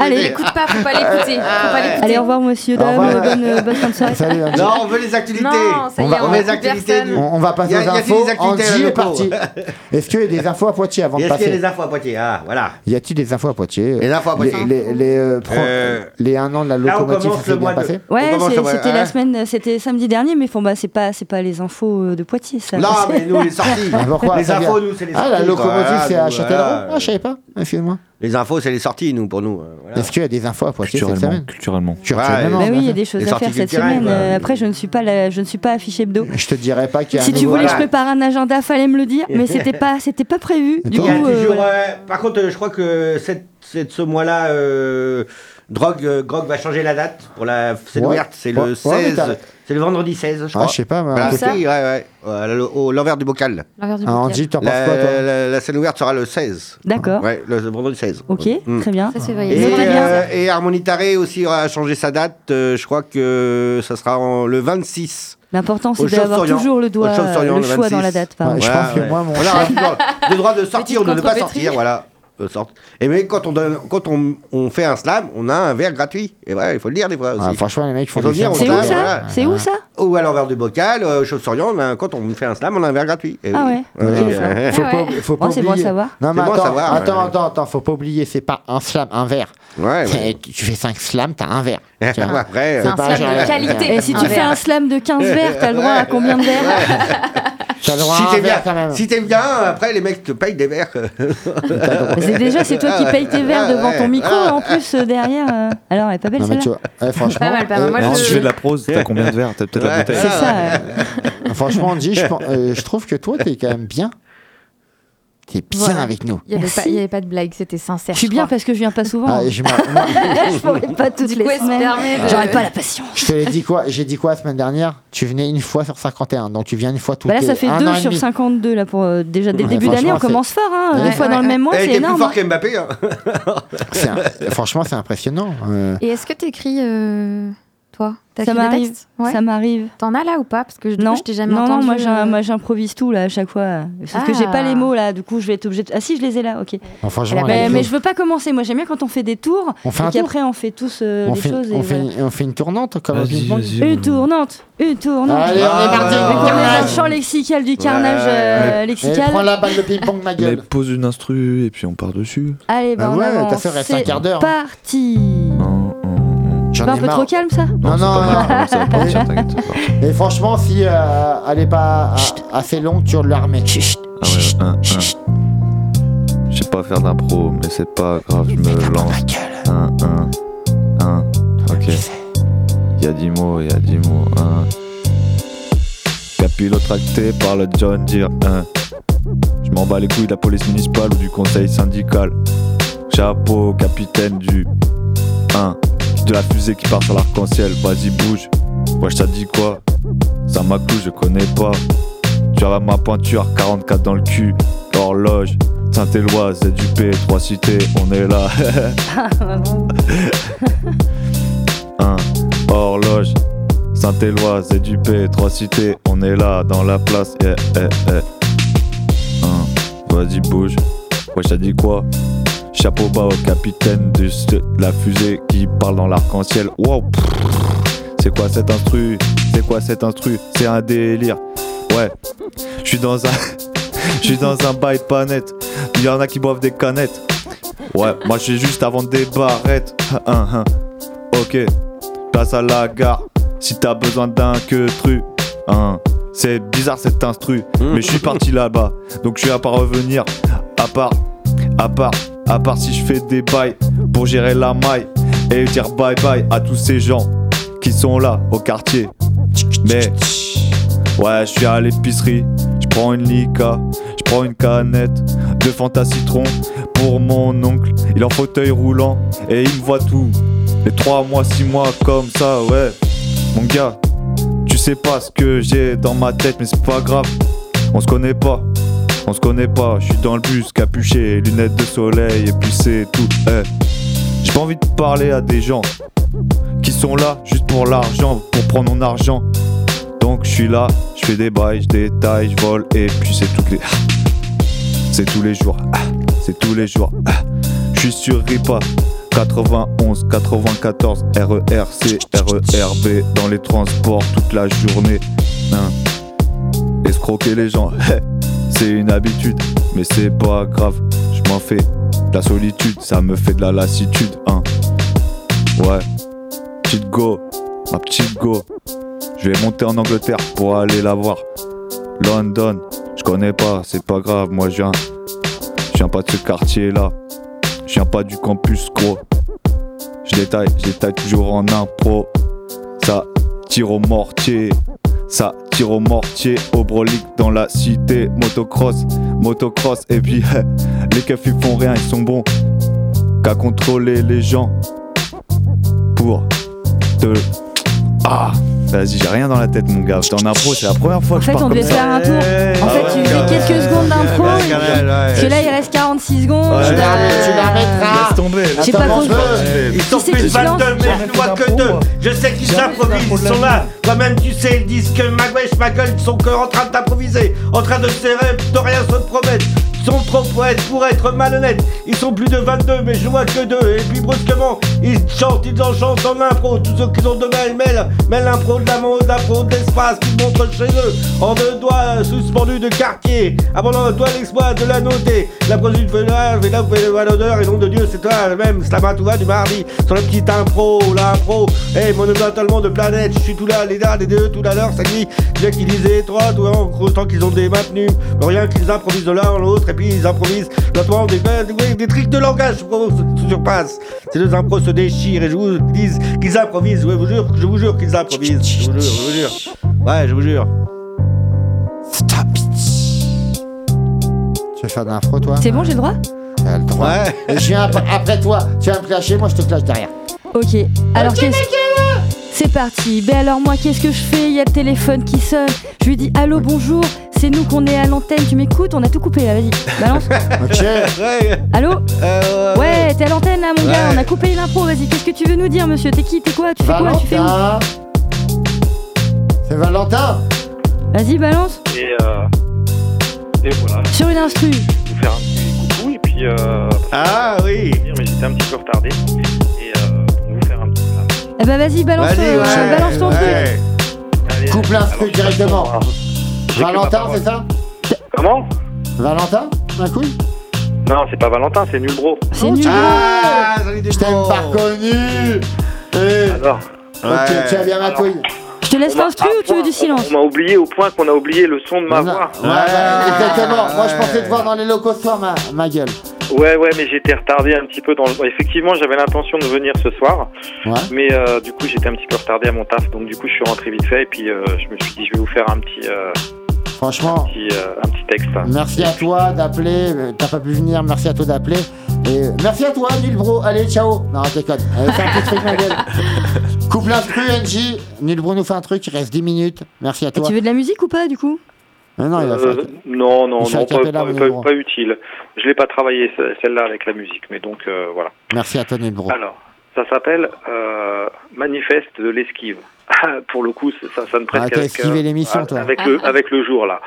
Allez, Écoute pas, faut pas l'écouter. Pas l'écouter. Allez, au revoir, monsieur, dame. revoir. Bonne, euh, bonne fin de soirée. Non, on veut les activités. Non, ça On va- on les activités. On, on va passer aux infos. Angie à est la partie. Est-ce qu'il y a des infos à Poitiers avant de Est-ce qu'il y a passer des infos à Poitiers? Ah, voilà. Y a-t-il des infos à Poitiers Les infos à Poitiers. Les, les, les, euh, pro- Euh, an de la locomotive, commence ça s'est le bien mois de- passé Ouais, c'était la semaine, c'était samedi dernier, mais bon, bah, c'est pas, les infos euh, de Poitiers, ça. Non, mais nous, les sorties. Ah, Les infos, nous, c'est les Ah, sorties. La locomotive, Voilà, c'est à Châtellerault voilà. Ah, je savais pas. Excuse-moi. Les infos, c'est les sorties, nous, pour nous. euh, voilà. Est-ce qu'il y a des infos à Poitiers cette Culturellement. semaine Culturellement. Culturellement, Bah oui, il y a des choses à faire cette semaine. Euh, après, je ne suis pas, la, je ne suis pas affiché hebdo. Je te dirais pas qu'il y a Si un tu voulais, je voilà. prépare un agenda, fallait me le dire, mais c'était pas, c'était pas prévu. Du coup, euh, toujours, voilà. euh, par contre, je crois que cette, cette, ce mois-là, euh, Drogue, euh, Grog va changer la date pour la scène Ouais. ouverte. C'est Ouais, le ouais, mais 16. t'as- c'est le vendredi 16, je Ah, crois. je sais pas, mais si, ouais, ouais. Voilà, le- au- l'envers du bocal. L'envers du Ah, bocal. Angie, t'en penses La, quoi, toi? la- la scène ouverte sera le 16. D'accord. Ouais, le, le vendredi 16. Ok, Mm. très bien. Ça, c'est Et, vrai. Euh, et Harmonie Taré aussi a changé sa date. euh, je crois que ça sera en- le 26. L'important, c'est d'avoir toujours le doigt, le le choix dans 26. la date. Ouais, je pense que moi, mon On aura toujours le droit de sortir ou de ne pas sortir, voilà. Sorte. Et mais quand on donne, quand on, on fait un slam, on a un verre gratuit. Et voilà, il faut le dire des fois aussi. Ah, Franchement, les mecs font slam. C'est où ça voilà. C'est où ça? Ou à l'envers du bocal, euh, a- quand on fait un slam, on a un verre gratuit. Et Ah oui. ouais. Ça. Faut Ah pas, ouais. faut pas Bon, c'est bon à oublier. savoir. Non, mais bon attends, savoir, attends, ouais. attends, attends, faut pas oublier, c'est pas un slam, un verre. Ouais, ouais. Tu fais 5 slams, t'as un verre. Après, C'est euh, un pas slam de qualité. Et si tu fais un slam de 15 verres, t'as le droit à combien de verres? T'as le droit Si à un t'es bien, verre quand même. si t'es bien, après les mecs te payent des verres. C'est déjà, c'est toi qui payes tes verres Ah, devant ton micro Ah, en plus euh, derrière. euh. Alors, elle est pas belle Non, mais tu celle-là franchement, Pas mal, pas mal. Moi, euh, je- si tu fais de la prose, t'as combien de verres? T'as peut-être la bouteille. C'est ça. euh. franchement, Andy, je, euh, je trouve que toi, t'es quand même bien. T'es bien Voilà. avec nous. Il n'y avait, pas- il y avait pas de blague, c'était sincère. Je suis bien parce que je viens pas souvent. Ah, et je, je pourrais pas toutes les semaines. de- J'aurais pas la passion. je te l'ai dit quoi J'ai dit quoi la semaine dernière? Tu venais une fois sur 51, donc tu viens une fois toutes Bah là, les ça fait un 2 an et sur demi. 52 là pour euh, déjà dès le Ouais, début d'année, on commence fort. Hein, Ouais, Deux fois ouais, dans le même mois, c'est était plus énorme. fort hein. qu'Mbappé. Hein. Un- Franchement, c'est impressionnant. euh. Et est-ce que tu écris, toi T'as Ça m'arrive. textes? Ouais. Ça m'arrive. T'en as là ou pas? Parce que du Non, coup, je t'ai jamais non, non, entendu. moi, j'ai- euh, moi j'improvise tout là à chaque fois. Sauf que j'ai pas Ah. les mots là, du coup je vais être obligée de... Ah si, je les ai là, ok. A elle Mais, mais je veux pas commencer, moi j'aime bien quand on fait des tours on fait un et tour. qu'après on fait tous euh, on, les fait, choses. on, et fait, voilà. on fait une tournante comme. Une tournante, une tournante. Allez, on Ah, est parti. le champ lexical du carnage euh, lexical. prends la balle de ping-pong, ma gueule. pose une instru et puis on part dessus. Allez, bah, Ah on ouais, avance. t'as fait rester un C'est quart d'heure, hein. parti. J'en Pas un ai peu marre. trop calme ça Non, c'est non, non. va partir. Et franchement, si euh, elle est pas a- assez longue, tu la remets. Ah ouais, un, un. Je sais pas faire d'impro, mais c'est pas grave, je me lance. Un, un, un. Ok. Il y a 10 mots, il y a 10 mots. Un. Capillotracté par le John Deere. Un. Je m'en bats les couilles de la police municipale ou du conseil syndical. Chapeau, capitaine du 1. De la fusée qui part sur l'arc-en-ciel. Vas-y, bouge. Wesh, ça dit quoi? Ça m'a clou, je connais pas. Tu as ma pointure, 44 dans le cul. Horloge, Saint-Éloi, ZUP, trois cités, on est là. Un, horloge, Saint-Éloi, ZUP, trois cités, on est là, dans la place, eh, eh. Un, vas-y, bouge. Ouais, ça dit quoi? Chapeau bas au capitaine de la fusée qui parle dans l'arc-en-ciel. Wow, c'est quoi cet instru? C'est quoi cet instru? C'est un délire. Ouais, je suis dans un. Je suis dans un bail pas net. Il y en a qui boivent des canettes. Ouais, moi je suis juste avant des barrettes. Hein, hein. Ok, place à la gare. Si t'as besoin d'un que tru. Hein. C'est bizarre cet instru. Mais je suis parti là-bas. Donc je suis à pas revenir. À part, à part, à part si je fais des bails pour gérer la maille. Et dire bye bye à tous ces gens qui sont là au quartier. Mais Ouais, je suis à l'épicerie, je prends une lica, je prends une canette de Fanta citron pour mon oncle. Il est en fauteuil roulant et il me voit tout. Les 3 mois, 6 mois comme ça, ouais. Mon gars, tu sais pas ce que j'ai dans ma tête, mais c'est pas grave. On se connaît pas, on se connaît pas. Je suis dans le bus, capuché, lunettes de soleil et puis c'est tout. eh. J'ai pas envie de parler à des gens qui sont là juste pour l'argent, pour prendre mon argent. Donc je suis là, je fais des bails, je détaille, je vole et puis c'est toutes les. C'est tous les jours, ah, c'est tous les jours. ah. Je suis sur RIPA 91, 94, RERC, RERB dans les transports toute la journée. Hein. Escroquer les gens, c'est une habitude, mais c'est pas grave, je m'en fais. La solitude, ça me fait de la lassitude. Hein. Ouais, petite go, ma petite go. Je vais monter en Angleterre pour aller la voir. London, je connais pas, c'est pas grave, moi je viens. Je viens pas de ce quartier là. Je viens pas du campus gros. Je détaille, je détaille toujours en impro. Ça tire au mortier. Ça au mortier, au brolic dans la cité. Motocross, motocross. Et puis les keufs ils font rien, ils sont bons. Qu'à contrôler les gens. Pour te. Ah! Vas-y, j'ai rien dans la tête, mon gars. T'es en impro, c'est la première fois En que fait, je parle on comme devait ça. faire un tour. En Ah fait, tu fais quelques secondes d'impro. Parce que là, il reste 46 secondes. Ouais, Tu l'arrêteras. Laisse tomber. Je sais pas veux. Ils sont plus qui de se lance 22, mais je vois que deux. Je sais qu'ils s'improvisent, ils sont là. Toi-même, tu sais, ils disent que ma wesh, ma gueule, ils sont que en train de t'improviser, en train de serrer, de rien se promettre. Sont trop poètes pour être malhonnêtes. Ils sont plus de 22, mais je vois que deux. Et puis brusquement, ils chantent, ils en chantent en impro. Tous ceux qui sont de mêle, mêlent, mêlent l'impro de la mode, l'impro de l'espace qu'ils montrent chez eux. En deux doigts suspendus de quartier. Abandonnant toi l'exploit de la noter. La là, fait là, fait là, l'honneur. Et nom de Dieu, c'est toi, même, Slamatouva du mardi. Sur la petite impro, l'impro. Eh, mon tellement de planètes. Je suis tout là, les là, les deux, tout à l'heure, ça dit. Bien qu'ils disaient trois, toi, en gros, tant qu'ils ont des maintenus. Rien qu'ils improvisent de l'un l'autre, et puis ils improvisent. Notamment des, des, des tricks de langage se surpassent. Ces deux impros se déchirent et je vous dis qu'ils improvisent. Ouais, je vous jure, je vous jure qu'ils improvisent. Je vous jure, je vous jure. Ouais, je vous jure. Stop it. Tu veux faire de l'infro, toi? C'est bon, j'ai le droit? T'as le droit. Ouais. Et je viens ap- après toi. Tu vas me clasher, moi je te clash derrière. Ok, alors qu'est-ce C'est parti. Ben alors moi, qu'est-ce que je fais? Il y a le téléphone qui sonne. Je lui dis allô, bonjour. C'est nous qu'on est à l'antenne. Tu m'écoutes? On a tout coupé là. Vas-y, balance. Ok. Ouais. Allô? Euh, Ouais, t'es à l'antenne là, mon gars. Ouais. On a coupé l'impro. Vas-y, qu'est-ce que tu veux nous dire, monsieur? T'es qui? T'es quoi? Tu fais quoi? Tu fais où? C'est Valentin Vas-y, balance. Et, euh, et voilà, Sur une instru. vous faire un petit coucou et puis euh, Ah oui. mais j'étais un petit peu retardé Eh ben vas-y, balance, Vas-y, euh, ouais. balance ton truc. ouais. Allez, Coupe l'instru alors, directement. j'ai que ma Valentin, parole. c'est ça Comment Valentin Ma couille Non, c'est pas Valentin, c'est Nulbro. C'est nul. Ah, salut des Je t'aime pas reconnu Eh, Alors, Ok, tu as bien ma couille. Je te laisse on m'a- l'instru ou tu veux du silence On m'a oublié au point qu'on a oublié le son de ma Non, voix. ouais, ouais, exactement. Moi, je pensais te voir dans les locaux ce soir, ma, ma gueule. Ouais, ouais, mais j'étais retardé un petit peu dans le. Effectivement, j'avais l'intention de venir ce soir, Ouais. mais euh, du coup, j'étais un petit peu retardé à mon taf, donc du coup, je suis rentré vite fait et puis euh, je me suis dit, je vais vous faire un petit, euh, Franchement, petit, euh, un petit texte. merci à toi d'appeler. Euh, T'as pas pu venir, merci à toi d'appeler. Et euh, merci à toi, Nul Bro. Allez, ciao. Non, déconne. Allez, fais un petit truc, ma gueule. Coupe l'instru, NJ. Nul Bro nous fait un truc, il reste 10 minutes. Merci à Et toi. tu veux de la musique ou pas du coup? Non, non, il va Euh, faire. non, non, non, pas, utile. Je l'ai pas travaillé ce- celle-là avec la musique, mais donc euh, voilà. Merci à Bro. Alors, ça s'appelle euh, Manifeste de l'esquive. Pour le coup, ça, ça ne prête Ah, euh, l'émission, toi. Avec le, avec le jour là.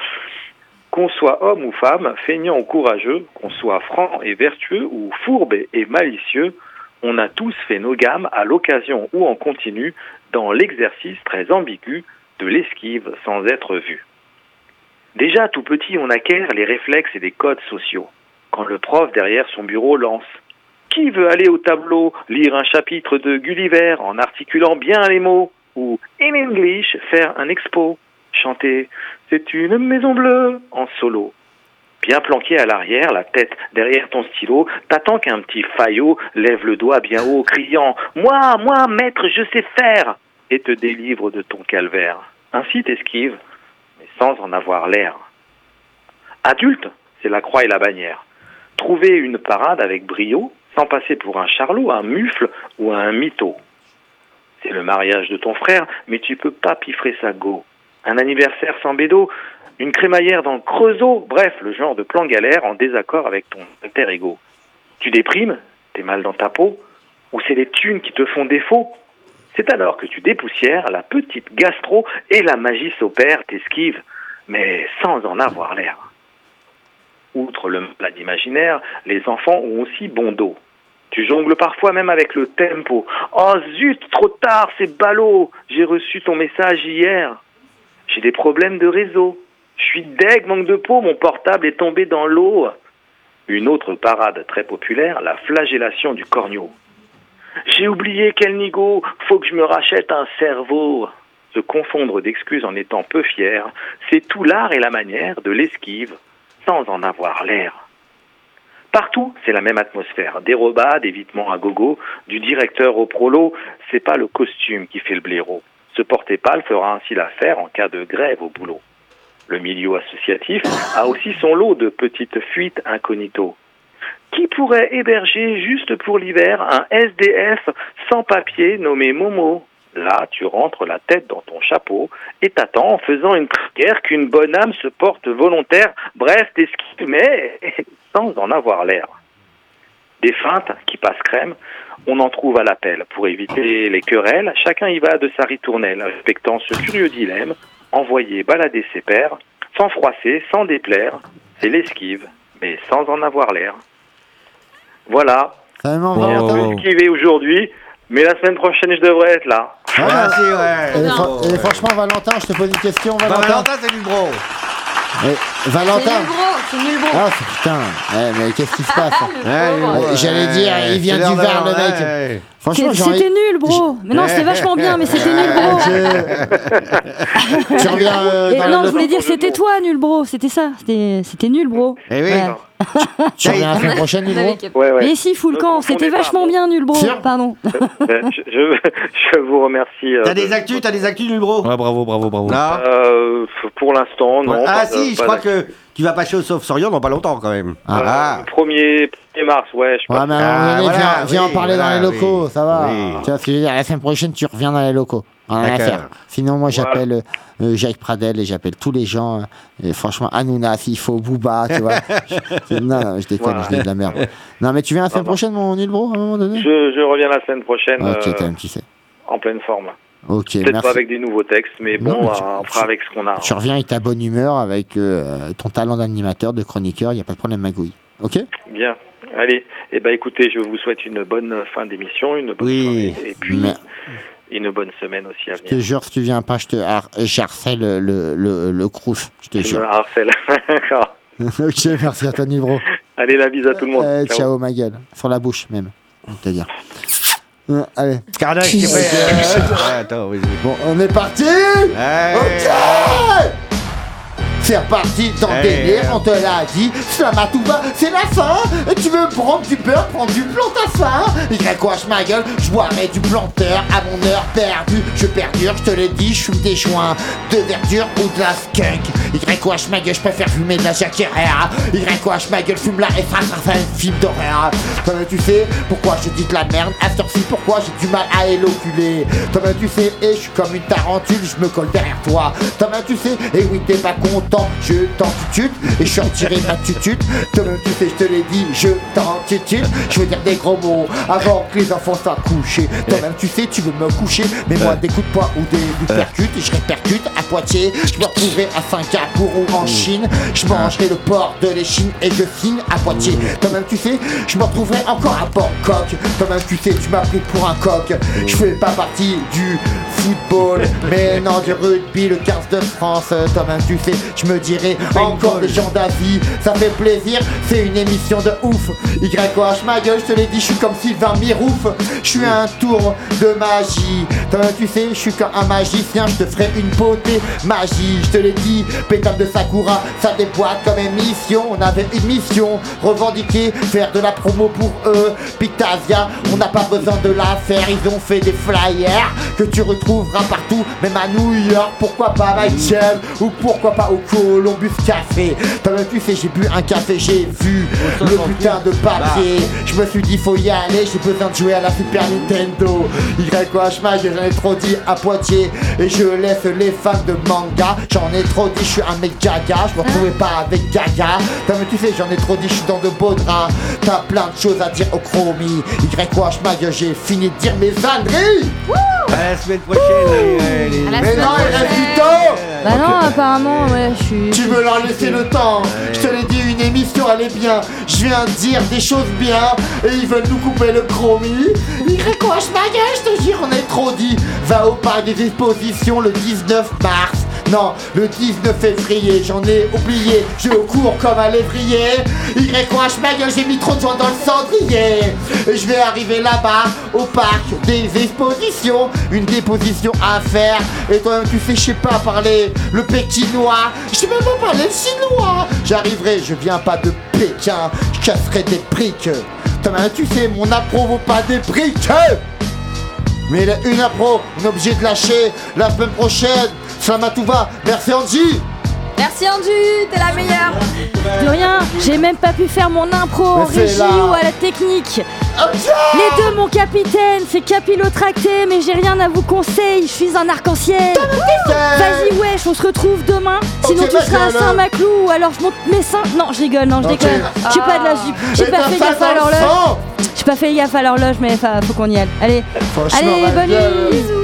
Qu'on soit homme ou femme, feignant ou courageux, qu'on soit franc et vertueux ou fourbe et malicieux, on a tous fait nos gammes à l'occasion ou en continu dans l'exercice très ambigu de l'esquive sans être vu. Déjà tout petit, on acquiert les réflexes et des codes sociaux. Quand le prof derrière son bureau lance Qui veut aller au tableau lire un chapitre de Gulliver en articulant bien les mots Ou in English faire un expo Chanter C'est une maison bleue en solo. Bien planqué à l'arrière, la tête derrière ton stylo, t'attends qu'un petit faillot lève le doigt bien haut, criant Moi, moi, maître, je sais faire et te délivre de ton calvaire. Ainsi t'esquives, sans en avoir l'air. Adulte, c'est la croix et la bannière. Trouver une parade avec brio, sans passer pour un charlot, un mufle ou un mytho. C'est le mariage de ton frère, mais tu peux pas piffrer sa go. Un anniversaire sans bédo, une crémaillère dans le creusot, bref, le genre de plan galère en désaccord avec ton alter ego. Tu déprimes, t'es mal dans ta peau, ou c'est les thunes qui te font défaut C'est alors que tu dépoussières la petite gastro et la magie s'opère, t'esquives, mais sans en avoir l'air. Outre le malade imaginaire, les enfants ont aussi bon dos. Tu jongles parfois même avec le tempo. Oh zut, trop tard, c'est ballot. J'ai reçu ton message hier. J'ai des problèmes de réseau. Je suis deg, manque de peau, mon portable est tombé dans l'eau. Une autre parade très populaire, la flagellation du corneau. J'ai oublié quel nigo, faut que je me rachète un cerveau. Se confondre d'excuses en étant peu fier, c'est tout l'art et la manière de l'esquive, sans en avoir l'air. Partout, c'est la même atmosphère. Dérobat, d'évitement à gogo, du directeur au prolo, c'est pas le costume qui fait le blaireau. Ce porter pâle fera ainsi l'affaire en cas de grève au boulot. Le milieu associatif a aussi son lot de petites fuites incognito. Qui pourrait héberger juste pour l'hiver un SDF sans papier nommé Momo? Là, tu rentres la tête dans ton chapeau et t'attends en faisant une prière qu'une bonne âme se porte volontaire. Bref, t'esquives, mais sans en avoir l'air. Des feintes qui passent crème, on en trouve à l'appel. Pour éviter les querelles, chacun y va de sa ritournelle, respectant ce curieux dilemme, envoyer balader ses pères, sans froisser, sans déplaire, c'est l'esquive, mais sans en avoir l'air. Voilà. Ça me Oh. J'ai aujourd'hui, mais la semaine prochaine, je devrais être là. Ah, Ah, si, ouais. et, fran- et franchement, Valentin, je te pose une question, Bah, Valentin. Valentin, c'est du bro. Eh, C'est Valentin. nul gros, c'est nul gros. Ah putain, mais qu'est-ce qui se passe Ouais. Euh, J'allais dire, il vient c'est du Var, le mec. ouais. Franchement, C'est- C'était nul, bro. Mais non, c'était vachement bien, mais c'était nul, bro. Je- tu reviens euh, Et non, je voulais dire c'était toi, nul, bro. C'était ça. C'était c'était nul, bro. Eh oui. Tu reviens la semaine prochaine. Ouais, ouais. Mais si, full Ne camp, c'était vachement bien, nul, bro. Sûr Pardon. Euh, je, je, je vous remercie. euh, T'as de- des actus, t'as des actus, nul bro Ouais, bravo, bravo, bravo. Non Euh, pour l'instant, non. Ah pas si, je crois que tu vas passer au Sauf-Sorion dans pas longtemps quand même. Ah. Ah. Premier, 1er mars, ouais. Je Ouais, mais Ah, voilà, viens, viens oui, en parler voilà, dans les locaux, oui. ça va. Oui. Tu vois ce que je veux dire La semaine prochaine, tu reviens dans les locaux. Faire. Sinon, moi, j'appelle euh, Jacques Pradel et j'appelle tous les gens. euh, et franchement, Hanouna, s'il faut, Booba, tu vois. Je- non, non, je déconne, Voilà. je dis de la merde. Non, mais tu viens la semaine Pardon. prochaine, mon nul bro, à un moment donné? Je, je reviens la semaine prochaine Ok, euh, t'as un petit fait. en pleine forme. Ok, Peut-être merci. pas avec des nouveaux textes, mais Non, bon, mais tu- euh, on fera tu- avec ce qu'on a. Tu reviens avec ta bonne humeur, avec euh, ton talent d'animateur, de chroniqueur, il n'y a pas de problème, magouille. Ok? Bien. Allez, eh ben écoutez, je vous souhaite une bonne fin d'émission, une bonne Oui. soirée, et puis Mais une bonne semaine aussi à je te venir. jure, si tu viens pas, je te har- j'harcèle le, le, le, le crous, je te jure. harcèles. D'accord. ok, merci à toi, nul bro. Allez, la bise à tout le monde. Euh, Ciao. ciao, ma gueule. Sur la bouche, même. C'est-à-dire. Euh, allez. Prêt Attends, oui. Bon, on est parti. Ok C'est reparti dans le Eh, délire, on te l'a dit, Slamatouba, c'est la fin. Et tu veux prendre du beurre, prendre du plante à faim Y ma gueule, je boirai du planteur à mon heure perdue. Je perdure, je te l'ai dit, je fume des joints de verdure ou de la skunk. Y ma gueule, je préfère fumer de la jacqueria. Y ma gueule, fume la et ça, ça fait un film d'horreur. Tu sais pourquoi je dis de la merde? À heure-ci, pourquoi j'ai du mal à éloculer? Toi tu sais, et je suis comme une tarentule, je me colle derrière toi. Toi tu sais, et oui t'es pas content, je t'en tutute Et je sortirai ma tutute Toi tu sais, je te l'ai dit, je t'en tutute Je veux dire des gros mots avant que les enfants soient couchés. Toi-même tu sais, tu veux me coucher Mais moi des coups de poing ou des, du percute Et je répercute à Poitiers. Je me retrouverai à Singapour ou en Chine. Je mangerai le port de l'Échine et je signe à Poitiers. Toi-même tu sais, je me retrouverai encore à Bangkok. Toi-même tu sais, tu m'as pris pour un coq. Je fais pas partie du football Mais non du rugby, le 15 de France. Toi-même tu sais, je me dirai encore des gens d'avis. Ça fait plaisir, c'est une émission de ouf. YOH ma gueule, je te l'ai dit, je suis comme Sylvain Mirouf. Je suis un tour de magie. Tu sais, je suis comme un magicien Je te ferai une beauté magie. Je te l'ai dit, pétale de Sakura Ça déboîte comme émission. On avait une mission, revendiquer Faire de la promo pour eux. Pictasia, on n'a pas besoin de la faire. Ils ont fait des flyers Que tu retrouveras partout Même à New York, pourquoi pas à Michael Ou pourquoi pas au Columbus Café. Toi-même tu sais, j'ai bu un café J'ai vu le putain de papier. Je me suis dit faut y aller J'ai besoin de jouer à la Super Nintendo. YH Mag, j'en ai trop dit à Poitiers. Et je laisse les fans de manga. J'en ai trop dit, je suis un mec gaga. Je me retrouvais pas avec Gaga. Toi mais tu sais, j'en ai trop dit, je suis dans de beaux draps. T'as plein de choses à dire au chromie. YH Mag, j'ai fini de dire mes âneries À la semaine prochaine. allez, allez. À la Mais non, il reste du temps Bah non, apparemment, ouais, je suis. Tu veux leur laisser le temps Je te l'ai dit, une émission elle est bien Je viens de dire des choses bien Et ils veulent nous couper le chromie Ils récochent ma gueule, je te jure, on est trop dit Va au parc des expositions le 19 mars non, le 19 février, j'en ai oublié, je cours comme un lévrier. YH ma gueule, j'ai mis trop de gens dans le cendrier. Je vais arriver là-bas, au parc des expositions, une déposition à faire. Et toi-même, tu sais, je sais pas parler le pékinois, je sais même pas parler le chinois. J'arriverai, je viens pas de Pékin, je casserai des briques. Toi-même, tu sais, mon appro vaut pas des briques. Mais une appro, on est obligé de lâcher la semaine prochaine. Slamatouva, merci Angie Merci Andu, t'es la meilleure. De rien, j'ai même pas pu faire mon impro en régie ou à la technique. Les deux, mon capitaine, c'est capillotracté, mais j'ai rien à vous conseiller, je suis un arc-en-ciel. Vas-y, wesh, on se retrouve demain. Sinon, tu seras à. Saint-Maclou, ou alors je monte mes seins. Non, je rigole, non, je déconne. J'ai pas de la j'ai Et pas t'as fait gaffe à l'horloge. J'ai pas fait gaffe à l'horloge, mais fa- faut qu'on y aille. Allez, allez, bonne nuit, bisous.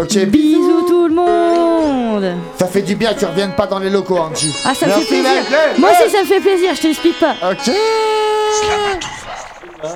Ok, Bisous tout le monde. Ça fait du bien, tu reviennes pas dans les locaux, Angie. Ah, ça me fait plaisir. mec. Moi aussi, ça me fait plaisir, je t'explique pas. Ok. Slama tout va.